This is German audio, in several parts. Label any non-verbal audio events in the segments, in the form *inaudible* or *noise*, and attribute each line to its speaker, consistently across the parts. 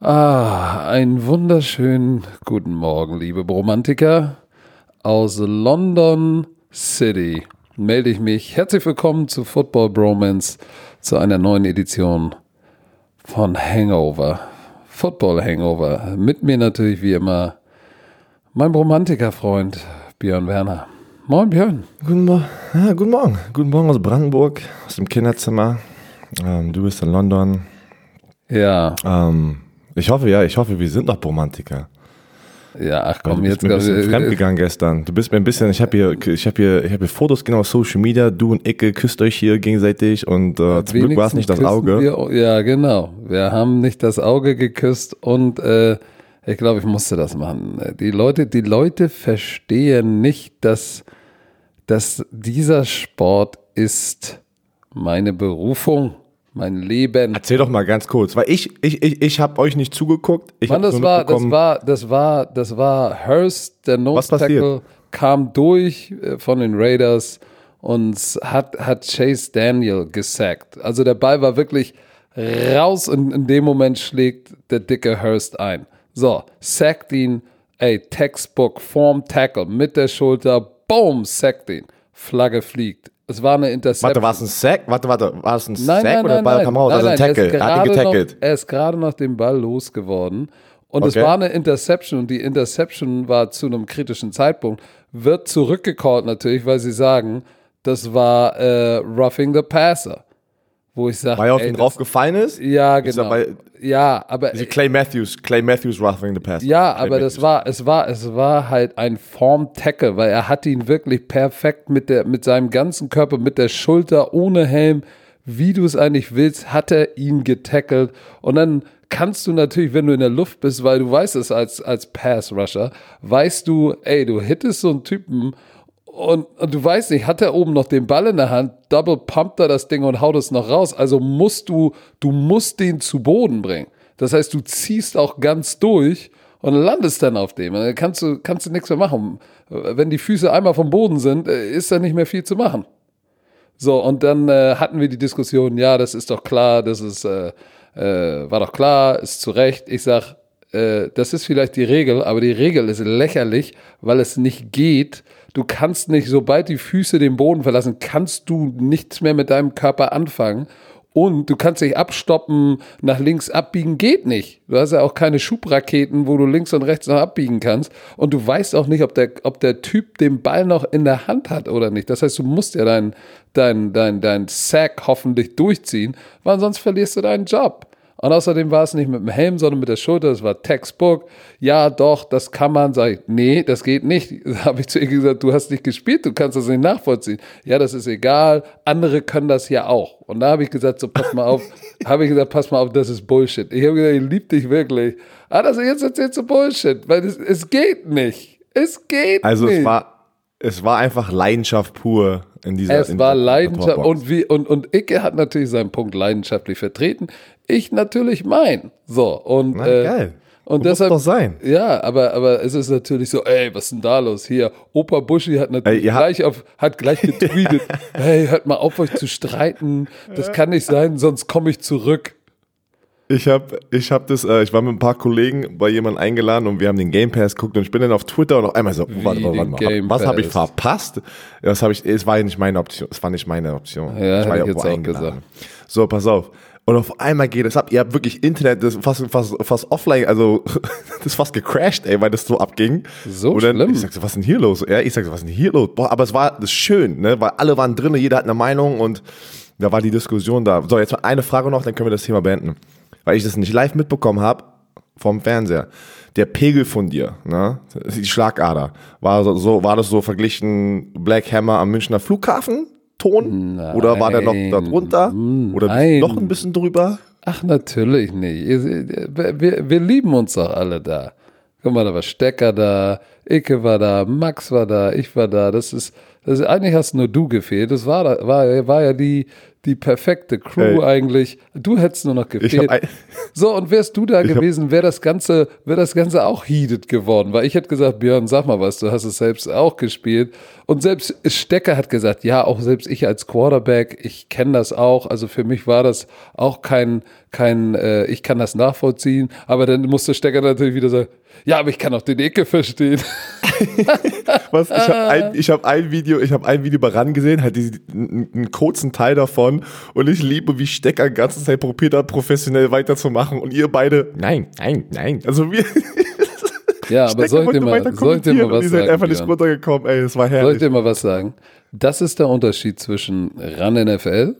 Speaker 1: Ah, einen wunderschönen guten Morgen, liebe Bromantiker. Aus London City melde ich mich. Herzlich willkommen zu Football Bromance, zu einer neuen Edition von Hangover. Football Hangover. Mit mir natürlich wie immer mein Bromantiker-Freund Björn Werner. Moin Björn.
Speaker 2: Guten, Mo ja, guten Morgen. Guten Morgen aus Brandenburg, aus dem Kinderzimmer. Ähm, du bist in London.
Speaker 1: Ja.
Speaker 2: Ähm, ich hoffe, ja, ich hoffe, wir sind noch Romantiker.
Speaker 1: Ja, ach komm,
Speaker 2: du
Speaker 1: jetzt
Speaker 2: bist mir ein bisschen fremdgegangen gestern. Du bist mir ein bisschen, ich habe hier, ich habe hier, ich habe hier Fotos genau auf Social Media. Du und Icke küsst euch hier gegenseitig und äh, zum Glück war es nicht das Auge.
Speaker 1: Wir, ja, genau. Wir haben nicht das Auge geküsst und äh, ich glaube, ich musste das machen. Die Leute, die Leute verstehen nicht, dass, dass dieser Sport ist meine Berufung mein Leben.
Speaker 2: Erzähl doch mal ganz kurz, weil ich, ich, ich, ich habe euch nicht zugeguckt. Ich
Speaker 1: Mann, das war, das war, das war, das war Hurst, der Nose Tackle, kam durch äh, von den Raiders und hat, hat Chase Daniel gesackt. Also der Ball war wirklich raus und in dem Moment schlägt der dicke Hurst ein. So, sackt ihn, ey, Textbook, Form Tackle mit der Schulter, boom, sackt ihn. Flagge fliegt. Es war eine Interception.
Speaker 2: Warte, war es ein Sack? Warte, warte, war es ein
Speaker 1: nein,
Speaker 2: Sack
Speaker 1: nein,
Speaker 2: oder der Ball
Speaker 1: nein,
Speaker 2: kam raus?
Speaker 1: Nein,
Speaker 2: also ein Tackle.
Speaker 1: Er,
Speaker 2: er hat ihn getackelt.
Speaker 1: Noch, er ist gerade noch den Ball losgeworden. Und okay. es war eine Interception und die Interception war zu einem kritischen Zeitpunkt. Wird zurückgecallt natürlich, weil sie sagen, das war äh, Roughing the Passer wo ich sage.
Speaker 2: Weil er auf ihn drauf gefallen ist?
Speaker 1: Ja, genau. Bei, ja, aber.
Speaker 2: Clay Matthews, Clay Matthews roughing the pass.
Speaker 1: Ja,
Speaker 2: Clay
Speaker 1: aber Matthews. das war, es war, es war halt ein Form-Tackle, weil er hat ihn wirklich perfekt mit der, mit seinem ganzen Körper, mit der Schulter, ohne Helm, wie du es eigentlich willst, hat er ihn getackelt und dann kannst du natürlich, wenn du in der Luft bist, weil du weißt es als, als Pass-Rusher, weißt du, ey, du hittest so einen Typen und, und, du weißt nicht, hat er oben noch den Ball in der Hand, double pumpt er das Ding und haut es noch raus. Also musst du, du musst den zu Boden bringen. Das heißt, du ziehst auch ganz durch und landest dann auf dem. Dann kannst du, kannst du nichts mehr machen. Wenn die Füße einmal vom Boden sind, äh, ist da nicht mehr viel zu machen. So, und dann äh, hatten wir die Diskussion, ja, das ist doch klar, das ist, äh, äh, war doch klar, ist zu Recht. Ich sag, äh, das ist vielleicht die Regel, aber die Regel ist lächerlich, weil es nicht geht, Du kannst nicht, sobald die Füße den Boden verlassen, kannst du nichts mehr mit deinem Körper anfangen. Und du kannst dich abstoppen, nach links abbiegen, geht nicht. Du hast ja auch keine Schubraketen, wo du links und rechts noch abbiegen kannst. Und du weißt auch nicht, ob der, ob der Typ den Ball noch in der Hand hat oder nicht. Das heißt, du musst ja dein, dein, dein, dein Sack hoffentlich durchziehen, weil sonst verlierst du deinen Job. Und außerdem war es nicht mit dem Helm, sondern mit der Schulter. Das war Textbook. Ja, doch, das kann man. Sag ich, nee, das geht nicht. *laughs* Habe ich zu ihr gesagt, du hast nicht gespielt, du kannst das nicht nachvollziehen. Ja, das ist egal. Andere können das ja auch. Und da habe ich gesagt, so pass mal auf. *laughs* habe ich gesagt, pass mal auf, das ist Bullshit. Ich habe gesagt, ich liebe dich wirklich. Ah, das jetzt erzählt so Bullshit, weil es, es geht nicht. Es geht
Speaker 2: also
Speaker 1: nicht.
Speaker 2: Also es war es war einfach Leidenschaft pur in dieser
Speaker 1: Es
Speaker 2: in
Speaker 1: war Leidenschaft und wie und und Icke hat natürlich seinen Punkt leidenschaftlich vertreten. Ich natürlich mein. So und
Speaker 2: Na, äh, geil.
Speaker 1: Und
Speaker 2: Muss
Speaker 1: deshalb,
Speaker 2: doch sein.
Speaker 1: Ja, aber, aber es ist natürlich so, ey, was ist denn da los hier? Opa Buschi hat natürlich ey, gleich auf, hat gleich getweetet, *laughs* hey, hört mal auf, euch zu streiten. Das kann nicht sein, sonst komme ich zurück.
Speaker 2: Ich habe ich hab das, äh, ich war mit ein paar Kollegen bei jemandem eingeladen und wir haben den Game Pass geguckt und ich bin dann auf Twitter und auf einmal so,
Speaker 1: Wie
Speaker 2: warte, warte, warte mal, was habe ich verpasst? Das habe ich, es war ja nicht meine Option, es war nicht meine Option.
Speaker 1: Ja,
Speaker 2: ich war
Speaker 1: ja
Speaker 2: irgendwo
Speaker 1: auch
Speaker 2: eingeladen.
Speaker 1: gesagt.
Speaker 2: So, pass auf. Und auf einmal geht es ab. Ihr habt wirklich Internet, das ist fast, fast, fast offline, also *laughs* das ist fast gecrashed, ey, weil das so abging.
Speaker 1: So
Speaker 2: und dann,
Speaker 1: schlimm.
Speaker 2: Ich sag so, was ist denn hier los? Ja, ich sag so, was ist denn hier los? Boah, aber es war das ist schön, ne, weil alle waren drin, jeder hat eine Meinung und da war die Diskussion da. So, jetzt mal eine Frage noch, dann können wir das Thema beenden weil ich das nicht live mitbekommen habe vom Fernseher. Der Pegel von dir, ne, die Schlagader, war so, war das so verglichen Black Hammer am Münchner Flughafen? Ton?
Speaker 1: Nein.
Speaker 2: Oder war der noch da drunter? Oder
Speaker 1: Nein.
Speaker 2: noch ein bisschen drüber?
Speaker 1: Ach, natürlich nicht. Wir, wir, wir lieben uns doch alle da. Guck mal, da war Stecker da, Icke war da, Max war da, ich war da. Das ist, Das, eigentlich hast nur du gefehlt. Das war, war, war ja die, die perfekte Crew
Speaker 2: Ey.
Speaker 1: eigentlich. Du hättest nur noch gefehlt. So, und wärst du da
Speaker 2: Ich
Speaker 1: gewesen, wäre das Ganze, wäre das Ganze auch heated geworden. Weil ich hätte gesagt, Björn, sag mal was, du hast es selbst auch gespielt. Und selbst Stecker hat gesagt, ja, auch selbst ich als Quarterback, ich kenne das auch. Also für mich war das auch kein, kein, äh, ich kann das nachvollziehen. Aber dann musste Stecker natürlich wieder sagen, ja, aber ich kann auch den Ecke verstehen. *laughs*
Speaker 2: Was? Ich habe ein, ich hab ein Video, ich habe ein Video bei RAN gesehen, halt diesen, einen, kurzen Teil davon und ich liebe, wie Stecker die ganze Zeit probiert hat, professionell weiterzumachen und ihr beide, nein, nein, nein. Also wir, *laughs*
Speaker 1: Ja, aber soll ich dir mal, soll ich dir mal was
Speaker 2: ihr seid
Speaker 1: sagen?
Speaker 2: einfach nicht runtergekommen, ey, es war
Speaker 1: Soll ich
Speaker 2: herrlich.
Speaker 1: dir mal was sagen? Das ist der Unterschied zwischen RAN NFL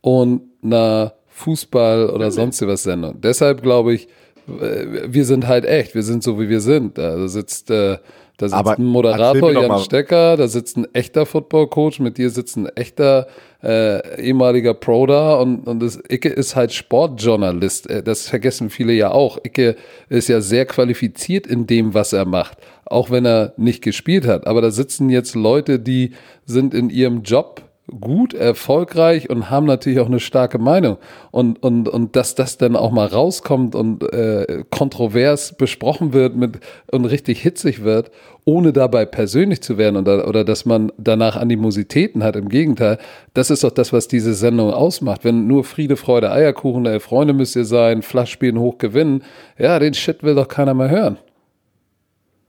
Speaker 1: und einer Fußball- oder sonst was Sendung. Deshalb glaube ich, wir sind halt echt, wir sind so wie wir sind. Da sitzt, äh, da sitzt
Speaker 2: Aber
Speaker 1: ein Moderator, Jan Stecker, da sitzt ein echter Football-Coach, mit dir sitzt ein echter äh, ehemaliger Pro da und, und das Icke ist halt Sportjournalist. Äh, Das vergessen viele ja auch. Icke ist ja sehr qualifiziert in dem, was er macht, auch wenn er nicht gespielt hat. Aber da sitzen jetzt Leute, die sind in ihrem Job gut, erfolgreich und haben natürlich auch eine starke Meinung. Und, und, und dass das dann auch mal rauskommt und äh, kontrovers besprochen wird mit, und richtig hitzig wird, ohne dabei persönlich zu werden oder, oder dass man danach Animositäten hat. Im Gegenteil, das ist doch das, was diese Sendung ausmacht. Wenn nur Friede, Freude, Eierkuchen, äh, Freunde müsst ihr sein, Flaschspielen hoch gewinnen, ja, den Shit will doch keiner mehr hören.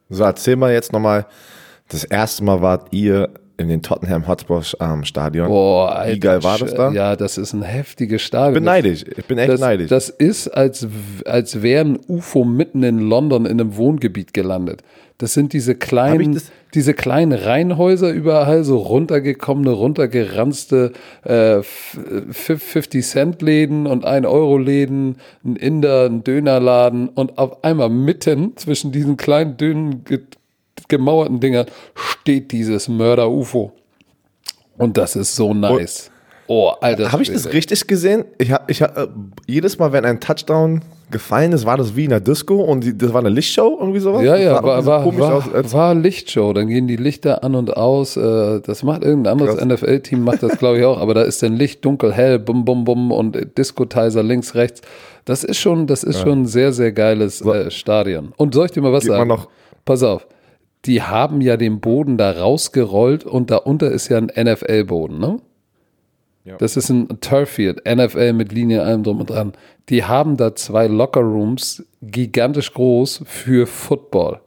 Speaker 2: So, erzähl mal jetzt nochmal, das erste Mal wart ihr in den Tottenham Hotspur ähm, Stadion.
Speaker 1: Boah, Alter,
Speaker 2: Wie geil war das da?
Speaker 1: Ja, das ist ein heftiges Stadion.
Speaker 2: Ich bin neidisch, ich bin echt
Speaker 1: das,
Speaker 2: neidisch.
Speaker 1: Das ist, als, als wäre ein UFO mitten in London in einem Wohngebiet gelandet. Das sind diese kleinen, diese kleinen Reihenhäuser überall, so runtergekommene, runtergeranzte äh, 50-Cent-Läden und 1-Euro-Läden, ein Inder, ein Dönerladen und auf einmal mitten zwischen diesen kleinen, dünnen, ge gemauerten Dingern steht dieses Mörder-UFO. Und das ist so nice. Oh, Alter.
Speaker 2: Habe ich das richtig gesehen? Ich hab, ich hab, äh, jedes Mal, wenn ein Touchdown gefallen ist, war das wie in der Disco und die, das war eine Lichtshow irgendwie sowas?
Speaker 1: Ja, ja, war, war, war,
Speaker 2: aus,
Speaker 1: war Lichtshow. Dann gehen die Lichter an und aus. Äh, das macht irgendein anderes. NFL-Team, macht das, glaube ich, auch. Aber da ist dann Licht dunkel, hell, bum, bum, bum und Disco-Tiser links, rechts. Das ist schon, das ist schon ein sehr, sehr geiles äh, Stadion. Und soll ich dir mal was
Speaker 2: mal
Speaker 1: sagen?
Speaker 2: noch-
Speaker 1: Pass auf. Die haben ja den Boden da rausgerollt und darunter ist ja ein NFL-Boden, ne?
Speaker 2: Ja.
Speaker 1: Das ist ein Turffield, NFL mit Linien, allem drum und dran. Die haben da zwei Lockerrooms, gigantisch groß für Football.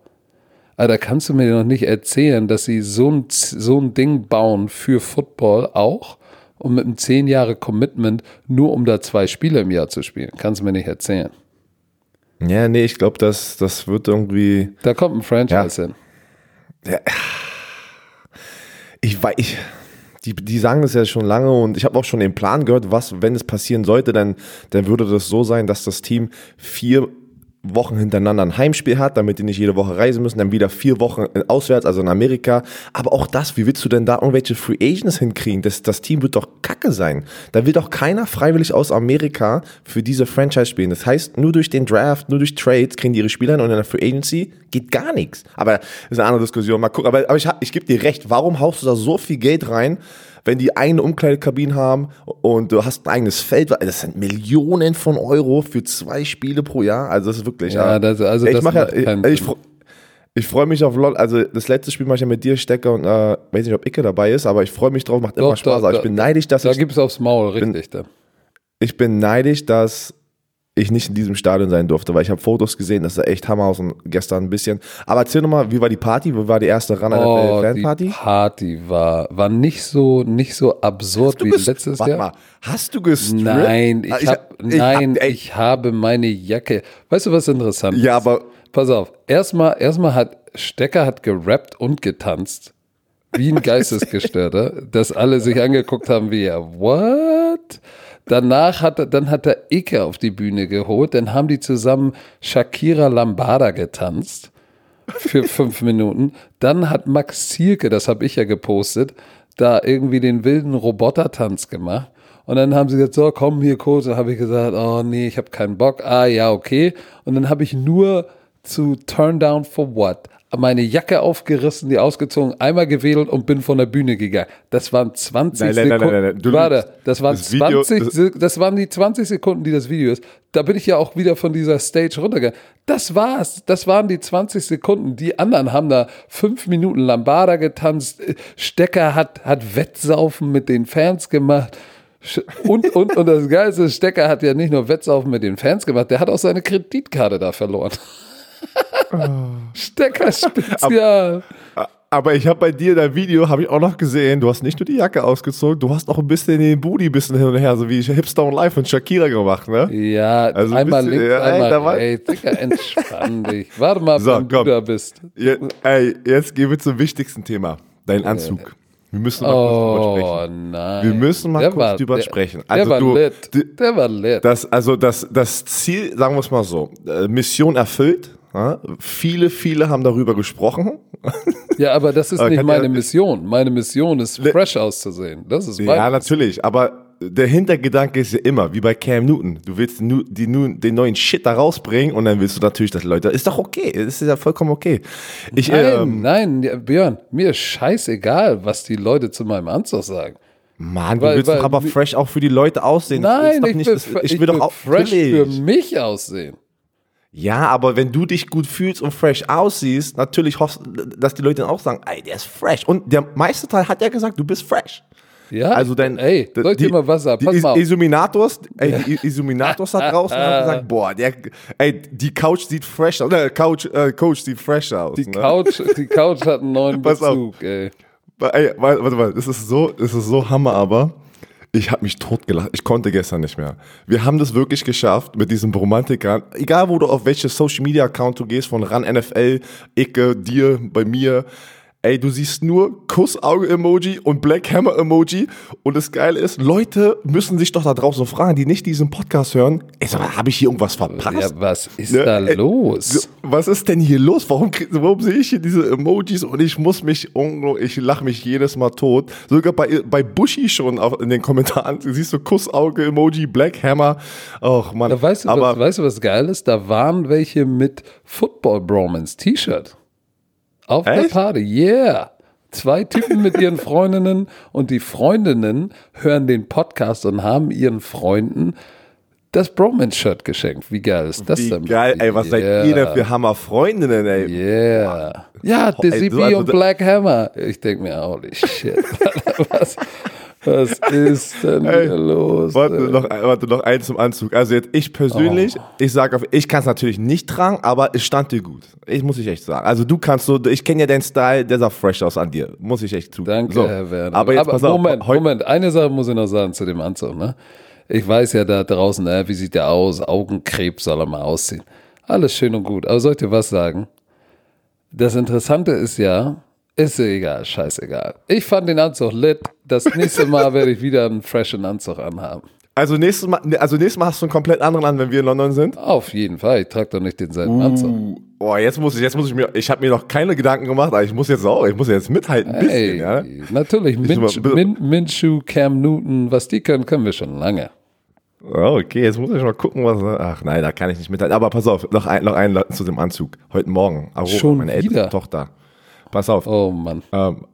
Speaker 1: Aber da kannst du mir noch nicht erzählen, dass sie so ein, so ein Ding bauen für Football auch und mit einem zehn Jahre Commitment, nur um da zwei Spiele im Jahr zu spielen. Kannst du mir nicht erzählen.
Speaker 2: Ja, nee, ich glaube, das, das wird irgendwie.
Speaker 1: Da kommt ein Franchise hin.
Speaker 2: Ich weiß, ich, die, die sagen das ja schon lange und ich habe auch schon den Plan gehört, was, wenn es passieren sollte, dann, dann würde das so sein, dass das Team vier Wochen hintereinander ein Heimspiel hat, damit die nicht jede Woche reisen müssen, dann wieder vier Wochen auswärts, also in Amerika. Aber auch das, wie willst du denn da irgendwelche Free Agents hinkriegen? Das, das Team wird doch kacke sein. Da will doch keiner freiwillig aus Amerika für diese Franchise spielen. Das heißt, nur durch den Draft, nur durch Trades kriegen die ihre Spieler hin und in der Free Agency geht gar nichts. Aber das ist eine andere Diskussion. Mal gucken. Aber, aber ich, ich gebe dir recht. Warum haust du da so viel Geld rein? Wenn die eine Umkleidekabine haben und du hast ein eigenes Feld, das sind Millionen von Euro für zwei Spiele pro Jahr. Also das ist wirklich.
Speaker 1: Ja, das- also
Speaker 2: ich
Speaker 1: das
Speaker 2: mach ja,
Speaker 1: keinen
Speaker 2: ich, ich,
Speaker 1: Sinn.
Speaker 2: fre- ich freue mich auf LOL. Also das letzte Spiel mache ich ja mit dir, Stecker und äh, weiß nicht, ob Icke dabei ist, aber ich freue mich drauf, macht immer
Speaker 1: Doch,
Speaker 2: Spaß.
Speaker 1: da-
Speaker 2: aber ich
Speaker 1: da-
Speaker 2: bin neidisch, dass
Speaker 1: Da gibt es aufs Maul, richtig. Da.
Speaker 2: ich bin neidisch, dass ich nicht in diesem Stadion sein durfte, weil ich habe Fotos gesehen, das sah echt Hammer aus und gestern ein bisschen. Aber erzähl nochmal, wie war die Party? Wie war die erste Run
Speaker 1: Oh, die
Speaker 2: Fanparty?
Speaker 1: Party war, war nicht so, nicht so absurd wie letztes
Speaker 2: Warte
Speaker 1: Jahr.
Speaker 2: mal, hast du gestrippt?
Speaker 1: Nein,
Speaker 2: Ah,
Speaker 1: ich, hab, nein,
Speaker 2: ey,
Speaker 1: ich habe meine Jacke. Weißt du, was interessant ist?
Speaker 2: Ja, aber
Speaker 1: Pass auf. Erstmal, erstmal hat Stecker hat gerappt und getanzt. Wie ein *laughs* Geistesgestörter, dass alle sich angeguckt haben wie, ja, what? Danach hat er, dann hat er Icke auf die Bühne geholt, dann haben die zusammen Shakira Lambada getanzt für *laughs* fünf Minuten. Dann hat Max Zielke, das habe ich ja gepostet, da irgendwie den wilden Robotertanz gemacht. Und dann haben sie gesagt, so, komm hier kurz. Dann habe ich gesagt, oh nee, ich habe keinen Bock. Ah ja, okay. Und dann habe ich nur zu Turn Down for What meine Jacke aufgerissen, die ausgezogen, einmal gewedelt und bin von der Bühne gegangen. Das waren 20
Speaker 2: Nein, nein, nein,
Speaker 1: Sekunden.
Speaker 2: nein, nein, du
Speaker 1: Warte,
Speaker 2: lügst.
Speaker 1: das waren
Speaker 2: Das Video-
Speaker 1: 20
Speaker 2: das-
Speaker 1: Se- das waren die 20 Sekunden, die das Video ist. Da bin ich ja auch wieder von dieser Stage runtergegangen. Das war's. Das waren die 20 Sekunden. Die anderen haben da fünf Minuten Lambada getanzt. Stecker hat, hat Wettsaufen mit den Fans gemacht. Und, und, und das Geilste, ist, Stecker hat ja nicht nur Wettsaufen mit den Fans gemacht, der hat auch seine Kreditkarte da verloren. *laughs* Stecker Spezial.
Speaker 2: Aber ich habe bei dir dein Video, habe ich auch noch gesehen, du hast nicht nur die Jacke ausgezogen, du hast auch ein bisschen den Booty ein bisschen hin und her, so wie Hipster und Live von Shakira gemacht, ne?
Speaker 1: Ja,
Speaker 2: Also ein
Speaker 1: einmal
Speaker 2: bisschen-
Speaker 1: links,
Speaker 2: ja,
Speaker 1: einmal ey, Digga, entspann *laughs* dich. Warte mal,
Speaker 2: So,
Speaker 1: wann du
Speaker 2: komm.
Speaker 1: da bist.
Speaker 2: Ja, ey, jetzt gehen wir zum wichtigsten Thema. Dein Anzug. Wir müssen mal kurz drüber
Speaker 1: Oh
Speaker 2: sprechen.
Speaker 1: nein.
Speaker 2: Wir müssen mal
Speaker 1: Der
Speaker 2: kurz
Speaker 1: war-
Speaker 2: drüber
Speaker 1: der,
Speaker 2: sprechen.
Speaker 1: Der
Speaker 2: Also
Speaker 1: war
Speaker 2: du-
Speaker 1: lit. Der war lit.
Speaker 2: Das, also das, das Ziel, sagen wir es mal so, äh, Mission erfüllt. Ja? Viele, viele haben darüber gesprochen.
Speaker 1: Ja, aber das ist nicht meine Mission. Meine Mission ist, fresh auszusehen. Das ist
Speaker 2: Ja,
Speaker 1: mein
Speaker 2: natürlich, aber der Hintergedanke ist ja immer, wie bei Cam Newton. Du willst die, nu, den neuen Shit da rausbringen und dann willst du natürlich, dass Leute, ist doch okay, ist ja vollkommen okay. Ich,
Speaker 1: Nein,
Speaker 2: ähm,
Speaker 1: nein, ja, Björn, mir ist scheißegal, was die Leute zu meinem Anzug sagen.
Speaker 2: Mann, du
Speaker 1: weil-
Speaker 2: willst
Speaker 1: weil-
Speaker 2: doch aber fresh auch für die Leute aussehen.
Speaker 1: Nein, ich
Speaker 2: nicht,
Speaker 1: will,
Speaker 2: das,
Speaker 1: fre-
Speaker 2: ich will doch auch
Speaker 1: fresh für
Speaker 2: natürlich.
Speaker 1: mich aussehen.
Speaker 2: Ja, aber wenn du dich gut fühlst und fresh aussiehst, natürlich hoffst dass die Leute dann auch sagen, ey, der ist fresh. Und der meiste Teil hat ja gesagt, du bist fresh.
Speaker 1: Ja,
Speaker 2: Also dein,
Speaker 1: ey, ich dir mal was sagen?
Speaker 2: Die
Speaker 1: Pass
Speaker 2: Is
Speaker 1: mal auf.
Speaker 2: Isuminators, ey, die Isuminators da draußen haben *laughs* gesagt, boah, der, ey, die Couch sieht fresh aus. Ne, Couch, äh, Coach sieht fresh aus.
Speaker 1: Die
Speaker 2: ne?
Speaker 1: Couch, die Couch hat einen neuen *laughs*
Speaker 2: Pass auf.
Speaker 1: Bezug, ey.
Speaker 2: Ey, warte, warte mal, das ist so, das ist so Hammer, aber ich habe mich totgelacht. Ich konnte gestern nicht mehr. Wir haben das wirklich geschafft mit diesen Romantikern. Egal, wo du auf welche Social Media Account du gehst, von ran NFL, Icke, dir, bei mir. Ey, du siehst nur Kussauge-Emoji und Black Hammer-Emoji. Und das Geile ist, Leute müssen sich doch da draußen fragen, die nicht diesen Podcast hören. Ey, sag mal, habe ich hier irgendwas verpasst?
Speaker 1: Ja, was ist
Speaker 2: Ne,
Speaker 1: da
Speaker 2: ey,
Speaker 1: los?
Speaker 2: so, Was ist denn hier los? Warum, warum sehe ich hier diese Emojis und ich muss mich, ich lache mich jedes Mal tot. Sogar bei, bei Bushi schon auf, in den Kommentaren, *laughs* siehst du Kussauge-Emoji, Black Hammer. Och Mann.
Speaker 1: Da weißt, du,
Speaker 2: aber
Speaker 1: was, weißt du, was geil ist? Da waren welche mit Football Auf der
Speaker 2: Echt?
Speaker 1: Party, yeah. Zwei Typen mit ihren *laughs* Freundinnen und die Freundinnen hören den Podcast und haben ihren Freunden das Bromance-Shirt geschenkt. Wie geil ist das
Speaker 2: wie
Speaker 1: denn?
Speaker 2: geil, ey, was seid ihr denn für Hammer-Freundinnen, ey?
Speaker 1: Yeah. Ja, Dizzy B
Speaker 2: also
Speaker 1: und Black Hammer. Ich denke mir, holy shit. *laughs* was, was ist denn
Speaker 2: Ey,
Speaker 1: hier los?
Speaker 2: Warte
Speaker 1: ey?
Speaker 2: noch, warte noch eins zum Anzug. Also jetzt ich persönlich,
Speaker 1: Oh.
Speaker 2: ich sag auf, ich kann es natürlich nicht tragen, aber es stand dir gut. Ich muss ich echt sagen. Also du kannst so, ich kenne ja deinen Style, der sah fresh aus an dir. Muss ich echt zugeben.
Speaker 1: Danke,
Speaker 2: so.
Speaker 1: Herr Werner.
Speaker 2: Aber jetzt pass auf.
Speaker 1: Moment,
Speaker 2: heu-
Speaker 1: Moment, eine Sache muss ich noch sagen zu dem Anzug. Ne? Ich weiß ja da draußen, äh, wie sieht der aus? Augenkrebs soll er mal ausziehen. Alles schön und gut. Aber soll ich dir was sagen? Das Interessante ist ja, ist egal, scheißegal. Ich fand den Anzug lit. Das nächste Mal *laughs* werde ich wieder einen freshen Anzug anhaben.
Speaker 2: Also nächstes Mal, also nächstes Mal hast du einen komplett anderen an, wenn wir in London sind.
Speaker 1: Auf jeden Fall. Ich trage doch nicht denselben Anzug.
Speaker 2: Boah, jetzt muss ich, jetzt muss ich mir, ich habe mir noch keine Gedanken gemacht, aber ich muss jetzt auch, ich muss jetzt mithalten ein bisschen,
Speaker 1: Ey,
Speaker 2: ja.
Speaker 1: natürlich. Min,
Speaker 2: mal-
Speaker 1: Min, Minshew, Cam Newton, was die können, können wir schon lange.
Speaker 2: Oh, okay, jetzt muss ich mal gucken, was. Ach nein, da kann ich nicht mithalten. Aber pass auf, noch ein, noch ein zu dem Anzug. Heute Morgen. Aurora,
Speaker 1: Schon
Speaker 2: meine
Speaker 1: wieder?
Speaker 2: älteste Tochter. Pass auf.
Speaker 1: Oh Mann.
Speaker 2: Ähm,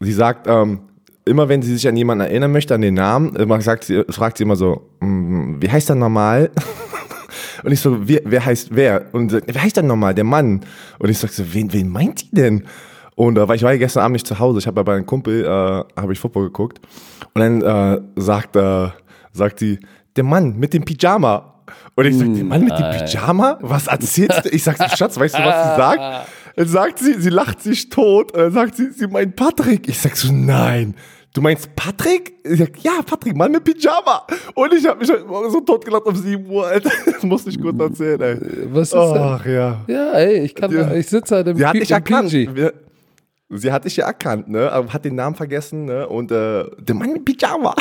Speaker 2: sie sagt, ähm, immer wenn sie sich an jemanden erinnern möchte, an den Namen, immer sagt sie, fragt sie immer so, "Mm, wie heißt der normal? *laughs* Und ich so, wer, wer heißt wer? Und sie sagt, wer heißt denn nochmal? Der Mann. Und ich sag so, wen, wen meint die denn? Und äh, weil ich war ja gestern Abend nicht zu Hause, ich habe bei einem Kumpel, äh, habe ich Football geguckt. Und dann äh, sagt, äh, sagt sie, der Mann mit dem Pyjama. Und ich sag, der Mann mit dem Pyjama? Was erzählst du? Ich sag, Schatz, weißt du, was sie sagt? *laughs* Dann sagt sie, sie lacht sich tot. Und dann sagt sie, sie meint Patrick. Ich sag so, nein. Du meinst Patrick? Ich sag, ja, Patrick, Mann mit Pyjama. Und ich habe mich heute Morgen so tot gelacht um 7 Uhr, Alter. *laughs* Das musste ich kurz erzählen, ey.
Speaker 1: Was ist denn?
Speaker 2: Ach ja.
Speaker 1: Ja, ey, ich kann,
Speaker 2: Ja.
Speaker 1: ich sitze halt im,
Speaker 2: Sie hat
Speaker 1: P-
Speaker 2: erkannt.
Speaker 1: PG.
Speaker 2: Wir, sie hat dich ja erkannt, ne? Aber hat den Namen vergessen, ne? Und äh, der Mann mit Pyjama.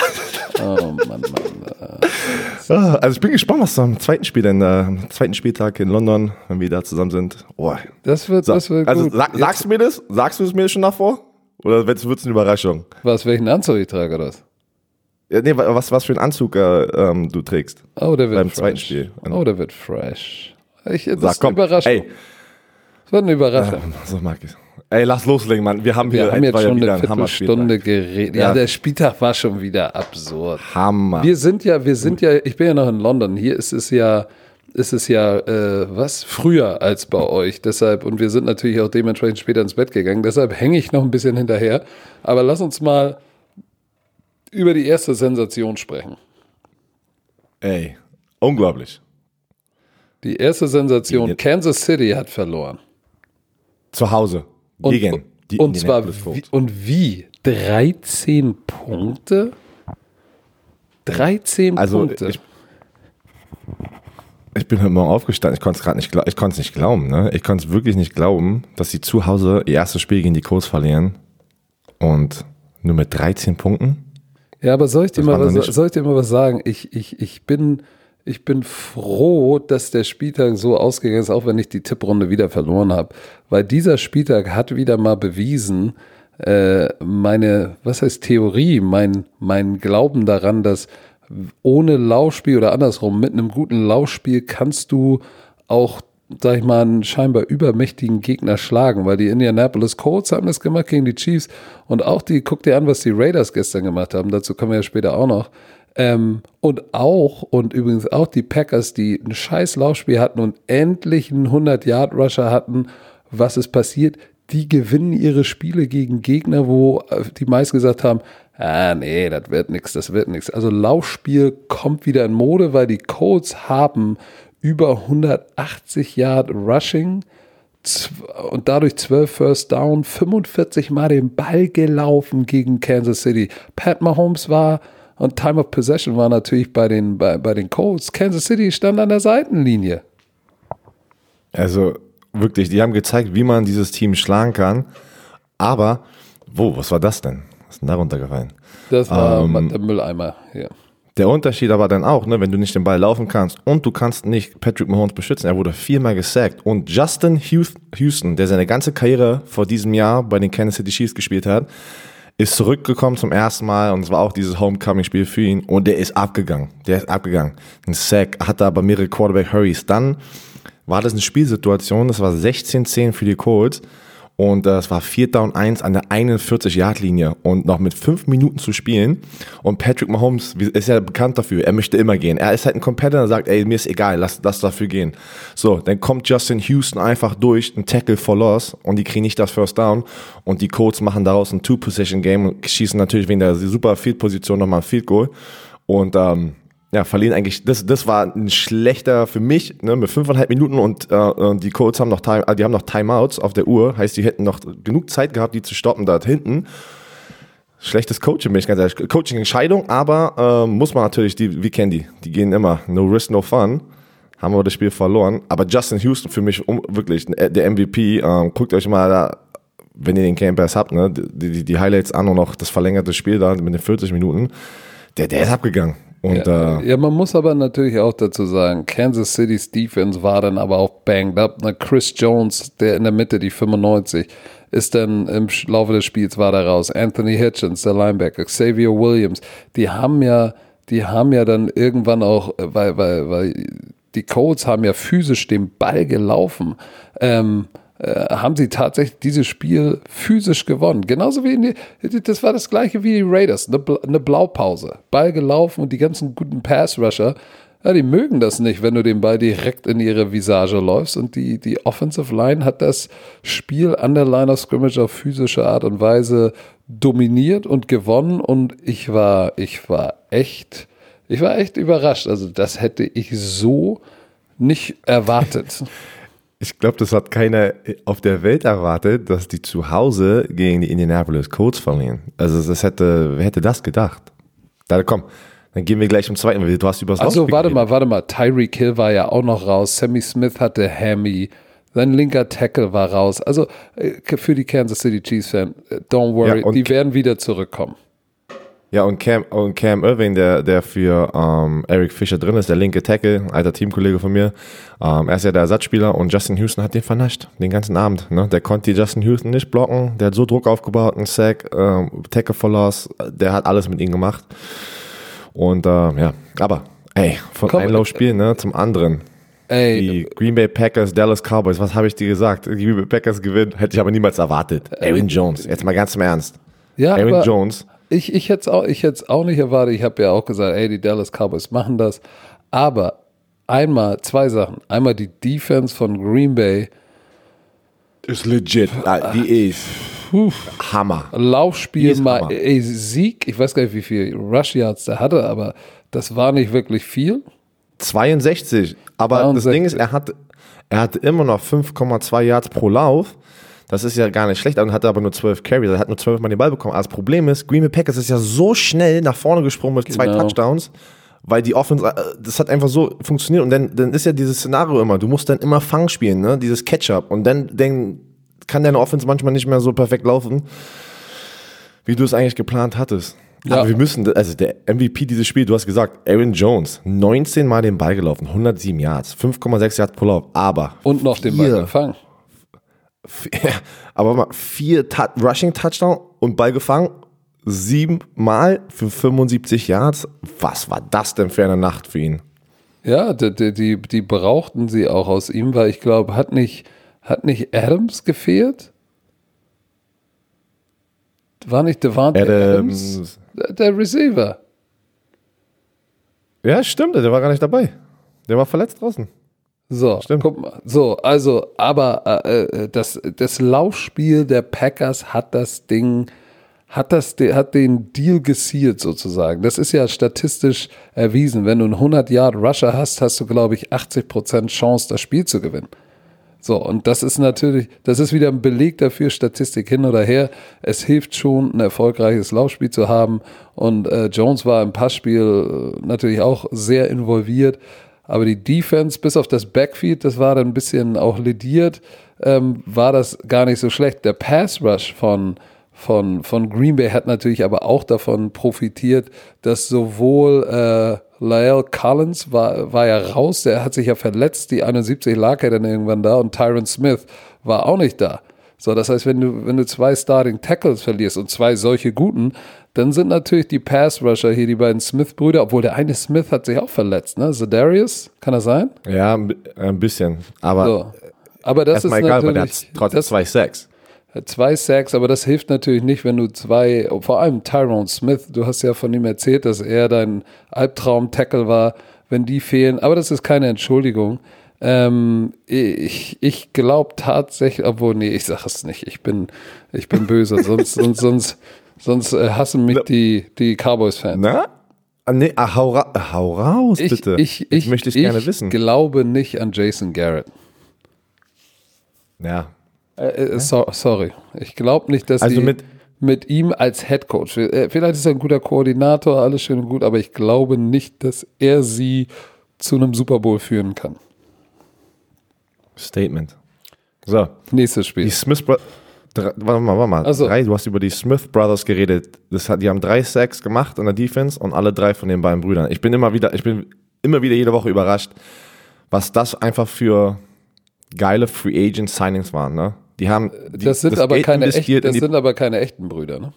Speaker 1: Oh Mann, Mann.
Speaker 2: Ah, also ich bin gespannt, was am zweiten Spiel denn, äh, am zweiten Spieltag in London, wenn wir da zusammen sind. Oh.
Speaker 1: Das wird,
Speaker 2: So,
Speaker 1: das wird
Speaker 2: also
Speaker 1: gut.
Speaker 2: sag, sagst du mir das? Sagst du es mir schon davor? Oder wird es eine Überraschung?
Speaker 1: Was, welchen Anzug ich trage oder was?
Speaker 2: Ja, nee, wa- was, was für einen Anzug äh, ähm, du trägst.
Speaker 1: Oh, der wird
Speaker 2: Beim
Speaker 1: fresh.
Speaker 2: zweiten Spiel.
Speaker 1: Oh, der wird fresh. Ich, das
Speaker 2: Sag,
Speaker 1: ist eine
Speaker 2: komm,
Speaker 1: Überraschung.
Speaker 2: ey,
Speaker 1: Das war eine Überraschung.
Speaker 2: Ja, so mag ich Ey, lass loslegen, Mann. Wir haben,
Speaker 1: Wir
Speaker 2: hier
Speaker 1: haben jetzt schon
Speaker 2: wieder
Speaker 1: eine
Speaker 2: ein
Speaker 1: Viertelstunde geredet. Ja,
Speaker 2: Ja.
Speaker 1: der Spieltag war schon wieder absurd.
Speaker 2: Hammer.
Speaker 1: Wir sind ja, wir sind ja, ich bin ja noch in London. Hier ist es ja, ist es ja, äh, was? Früher als bei euch. Deshalb, und wir sind natürlich auch dementsprechend später ins Bett gegangen. Deshalb hänge ich noch ein bisschen hinterher. Aber lass uns mal über die erste Sensation sprechen.
Speaker 2: Ey, unglaublich.
Speaker 1: Die erste Sensation, Kansas City hat verloren.
Speaker 2: Zu Hause.
Speaker 1: Und,
Speaker 2: Gegen die
Speaker 1: und zwar wie, und wie? 13 Punkte? 13
Speaker 2: Also
Speaker 1: Punkte.
Speaker 2: ich, ich bin heute Morgen aufgestanden. Ich konnte es gerade nicht, ich konnte es nicht glauben. Ne? Ich konnte es wirklich nicht glauben, dass sie zu Hause ihr erstes Spiel gegen die Colts verlieren und nur mit 13 Punkten.
Speaker 1: Ja, aber soll ich dir,
Speaker 2: Das
Speaker 1: mal was, soll ich dir mal was sagen? Ich, ich, ich, bin, ich bin froh, dass der Spieltag so ausgegangen ist, auch wenn ich die Tipprunde wieder verloren habe. Weil dieser Spieltag hat wieder mal bewiesen, äh, meine, was heißt Theorie, mein, mein Glauben daran, dass ohne Laufspiel oder andersrum, mit einem guten Laufspiel kannst du auch, sag ich mal, einen scheinbar übermächtigen Gegner schlagen, weil die Indianapolis Colts haben das gemacht gegen die Chiefs und auch die, guck dir an, was die Raiders gestern gemacht haben, dazu kommen wir ja später auch noch. Ähm, und auch, und übrigens auch die Packers, die ein scheiß Laufspiel hatten und endlich einen 100-Yard-Rusher hatten, was ist passiert? Die gewinnen ihre Spiele gegen Gegner, wo äh, die meisten gesagt haben, ah nee, das wird nichts, das wird nichts. Also Laufspiel kommt wieder in Mode, weil die Colts haben über 180 Yard Rushing und dadurch 12 First Down, 45 Mal den Ball gelaufen gegen Kansas City. Pat Mahomes war und Time of Possession war natürlich bei den, bei, bei den Colts. Kansas City stand an der Seitenlinie.
Speaker 2: Also wirklich, die haben gezeigt, wie man dieses Team schlagen kann. Aber, wo, was war das denn? Was ist denn da runtergefallen?
Speaker 1: Das war
Speaker 2: Ähm,
Speaker 1: der Mülleimer hier.
Speaker 2: Der Unterschied aber dann auch, ne, wenn du nicht den Ball laufen kannst und du kannst nicht Patrick Mahomes beschützen. Er wurde viermal gesackt. Und Justin Hous- Houston, der seine ganze Karriere vor diesem Jahr bei den Kansas City Chiefs gespielt hat, ist zurückgekommen zum ersten Mal und es war auch dieses Homecoming-Spiel für ihn und der ist abgegangen. Der ist abgegangen. Ein Sack, hatte aber mehrere Quarterback-Hurries. Dann war das eine Spielsituation, das war 16-10 für die Colts und äh, es war 4 Down 1 an der 41-Yard-Linie und noch mit 5 Minuten zu spielen und Patrick Mahomes ist ja bekannt dafür, er möchte immer gehen. Er ist halt ein Competitor, der sagt, ey, mir ist egal, lass, lass dafür gehen. So, dann kommt Justin Houston einfach durch, ein Tackle for Loss und die kriegen nicht das First Down und die Colts machen daraus ein Two-Position-Game und schießen natürlich wegen der super Field-Position nochmal ein Field Goal und ähm, ja, verlieren eigentlich, das, das war ein schlechter für mich, ne, mit fünfeinhalb Minuten und, äh, und die Colts haben noch, Time, äh, die haben noch Timeouts auf der Uhr, heißt, die hätten noch genug Zeit gehabt, die zu stoppen da hinten. Schlechtes Coaching, bin ich ganz ehrlich. Coaching-Entscheidung, aber ähm, muss man natürlich, die, wir kennen die, die gehen immer, no risk, no fun. Haben wir das Spiel verloren. Aber Justin Houston für mich um, wirklich der MVP. Ähm, guckt euch mal da, wenn ihr den Campers habt, ne, die, die, die Highlights an und noch das verlängerte Spiel da mit den 40 Minuten. Der, der ist abgegangen. Und
Speaker 1: Ja,
Speaker 2: äh,
Speaker 1: ja, man muss aber natürlich auch dazu sagen, Kansas City's Defense war dann aber auch banged up. Na, Chris Jones, der in der Mitte, die 95, ist dann im Laufe des Spiels war da raus. Anthony Hitchens, der Linebacker, Xavier Williams, die haben ja, die haben ja dann irgendwann auch, äh, weil, weil, weil die Colts haben ja physisch den Ball gelaufen. Ähm, äh, haben sie tatsächlich dieses Spiel physisch gewonnen. Genauso wie in die, das war das gleiche wie die Raiders, eine, eine Blaupause. Ball gelaufen und die ganzen guten Pass-Rusher, ja, die mögen das nicht, wenn du den Ball direkt in ihre Visage läufst. Und die, die Offensive Line hat das Spiel an der Line of Scrimmage auf physische Art und Weise dominiert und gewonnen. Und ich war, ich war echt, ich war echt überrascht. Also das hätte ich so nicht erwartet. *laughs*
Speaker 2: Ich glaube, das hat keiner auf der Welt erwartet, dass die zu Hause gegen die Indianapolis Colts verlieren. Also das hätte, wer hätte das gedacht? Da komm, dann gehen wir gleich zum zweiten, du hast über das
Speaker 1: Also warte mal, warte mal. Tyreek Hill war ja auch noch raus. Sammy Smith hatte Hammy. Sein linker Tackle war raus. Also äh, für die Kansas City Chiefs Fan, äh, don't worry,
Speaker 2: Ja,
Speaker 1: die werden wieder zurückkommen.
Speaker 2: Ja, und Cam, und Cam Irving, der, der für ähm, Eric Fischer drin ist, der linke Tackle, alter Teamkollege von mir, ähm, er ist ja der Ersatzspieler und Justin Houston hat den vernascht, den ganzen Abend. Ne? Der konnte die Justin Houston nicht blocken, der hat so Druck aufgebaut, ein Sack, ähm, Tackle for Loss, der hat alles mit ihm gemacht. Und äh, ja, aber ey, von
Speaker 1: Komm,
Speaker 2: einem Laufspiel ne, zum anderen.
Speaker 1: Ey,
Speaker 2: Die Green Bay Packers, Dallas Cowboys, was habe ich dir gesagt? Die Green Bay Packers gewinnen, hätte ich aber niemals erwartet. Aaron Jones, jetzt mal ganz im Ernst.
Speaker 1: ja,
Speaker 2: Aaron Jones,
Speaker 1: ich, ich hätte es auch, ich auch nicht erwartet. Ich habe ja auch gesagt, ey, die Dallas Cowboys machen das. Aber einmal, zwei Sachen. Einmal die Defense von Green Bay.
Speaker 2: ist legit. Ah, Die ist Hammer.
Speaker 1: Laufspiel
Speaker 2: ist
Speaker 1: mal,
Speaker 2: Hammer.
Speaker 1: ey, Sieg, ich weiß gar nicht, wie viel Rush Yards der hatte, aber das war nicht wirklich viel.
Speaker 2: 62. Aber das
Speaker 1: 62.
Speaker 2: Ding ist, er hat, er hatte immer noch 5,2 Yards pro Lauf. Das ist ja gar nicht schlecht, und hatte aber nur 12 Carries. Er hat nur 12 Mal den Ball bekommen. Aber das Problem ist, Green Bay Packers ist ja so schnell nach vorne gesprungen mit zwei
Speaker 1: Genau.
Speaker 2: Touchdowns, weil die Offense, äh, das hat einfach so funktioniert. Und dann, dann ist ja dieses Szenario immer, du musst dann immer Fang spielen, ne? dieses Catch-up. Und dann, dann kann deine Offense manchmal nicht mehr so perfekt laufen, wie du es eigentlich geplant hattest.
Speaker 1: Ja.
Speaker 2: Aber wir müssen, also der MVP dieses Spiel, du hast gesagt, Aaron Jones, 19 Mal den Ball gelaufen, 107 Yards, 5,6 Yards Lauf, aber
Speaker 1: Und noch den Ball gefangen.
Speaker 2: Vier, *laughs* aber mal vier Ta Rushing Touchdown und Ball gefangen, sieben Mal für 75 Yards. Was war das denn für eine Nacht für ihn?
Speaker 1: Ja, die, die, die, die brauchten sie auch aus ihm, weil ich glaube, hat nicht, hat nicht Adams gefehlt? War nicht Devante Adams?
Speaker 2: Adams.
Speaker 1: Der, der Receiver.
Speaker 2: Ja, stimmt, der war gar nicht dabei. Der war verletzt draußen.
Speaker 1: So,
Speaker 2: Stimmt.
Speaker 1: guck mal. So, also, aber äh, äh, das, das Laufspiel der Packers hat das Ding, hat das, hat den Deal gesealt sozusagen. Das ist ja statistisch erwiesen. Wenn du einen 100 Yard Rusher hast, hast du, glaube ich, 80% Chance, das Spiel zu gewinnen. So, und das ist natürlich, das ist wieder ein Beleg dafür, Statistik hin oder her. Es hilft schon, ein erfolgreiches Laufspiel zu haben. Und äh, Jones war im Passspiel äh, natürlich auch sehr involviert. Aber die Defense, bis auf das Backfield, das war dann ein bisschen auch lediert, ähm, war das gar nicht so schlecht. Der Pass Rush von, von, von Green Bay hat natürlich aber auch davon profitiert, dass sowohl äh, Lyle Collins war, war ja raus, der hat sich ja verletzt, die 71 lag ja dann irgendwann da und Tyron Smith war auch nicht da. So, das heißt, wenn du, wenn du zwei Starting Tackles verlierst und zwei solche guten, dann sind natürlich die Pass Rusher hier, die beiden Smith-Brüder, obwohl der eine Smith hat sich auch verletzt, ne? Zedarius, kann das sein?
Speaker 2: Ja, ein bi- ein bisschen. Aber
Speaker 1: So. Aber das ist
Speaker 2: egal, weil der hat
Speaker 1: natürlich,
Speaker 2: trotzdem zwei Sacks.
Speaker 1: Zwei Sacks, aber das hilft natürlich nicht, wenn du zwei, vor allem Tyrone Smith, du hast ja von ihm erzählt, dass er dein Albtraum-Tackle war, wenn die fehlen, aber das ist keine Entschuldigung. Ähm, ich ich glaube tatsächlich, obwohl, nee, ich sage es nicht, ich bin, ich bin böse, sonst, sonst, sonst, sonst äh, hassen mich die, die Cowboys-Fans.
Speaker 2: Na? Ah, nee, ah, hau, ra hau raus,
Speaker 1: Ich,
Speaker 2: bitte.
Speaker 1: ich, ich,
Speaker 2: möchte ich,
Speaker 1: ich
Speaker 2: gerne wissen.
Speaker 1: glaube nicht an Jason Garrett.
Speaker 2: Ja.
Speaker 1: Äh, äh, so, sorry. Ich glaube nicht, dass
Speaker 2: Also
Speaker 1: sie
Speaker 2: mit-
Speaker 1: mit, ihm als Head Coach, äh, vielleicht ist er ein guter Koordinator, alles schön und gut, aber ich glaube nicht, dass er sie zu einem Super Bowl führen kann.
Speaker 2: Statement. So,
Speaker 1: Nächstes Spiel.
Speaker 2: die Smith Brothers. Warte mal, warte mal.
Speaker 1: Ach so.
Speaker 2: Drei, du hast über die Smith Brothers geredet. Das hat, die haben drei Sacks gemacht in der Defense und alle drei von den beiden Brüdern. Ich bin immer wieder, ich bin immer wieder jede Woche überrascht, was das einfach für geile Free Agent Signings waren. Ne? Die haben. Die,
Speaker 1: das sind aber
Speaker 2: Geld
Speaker 1: keine echten, das sind aber keine echten Brüder, ne?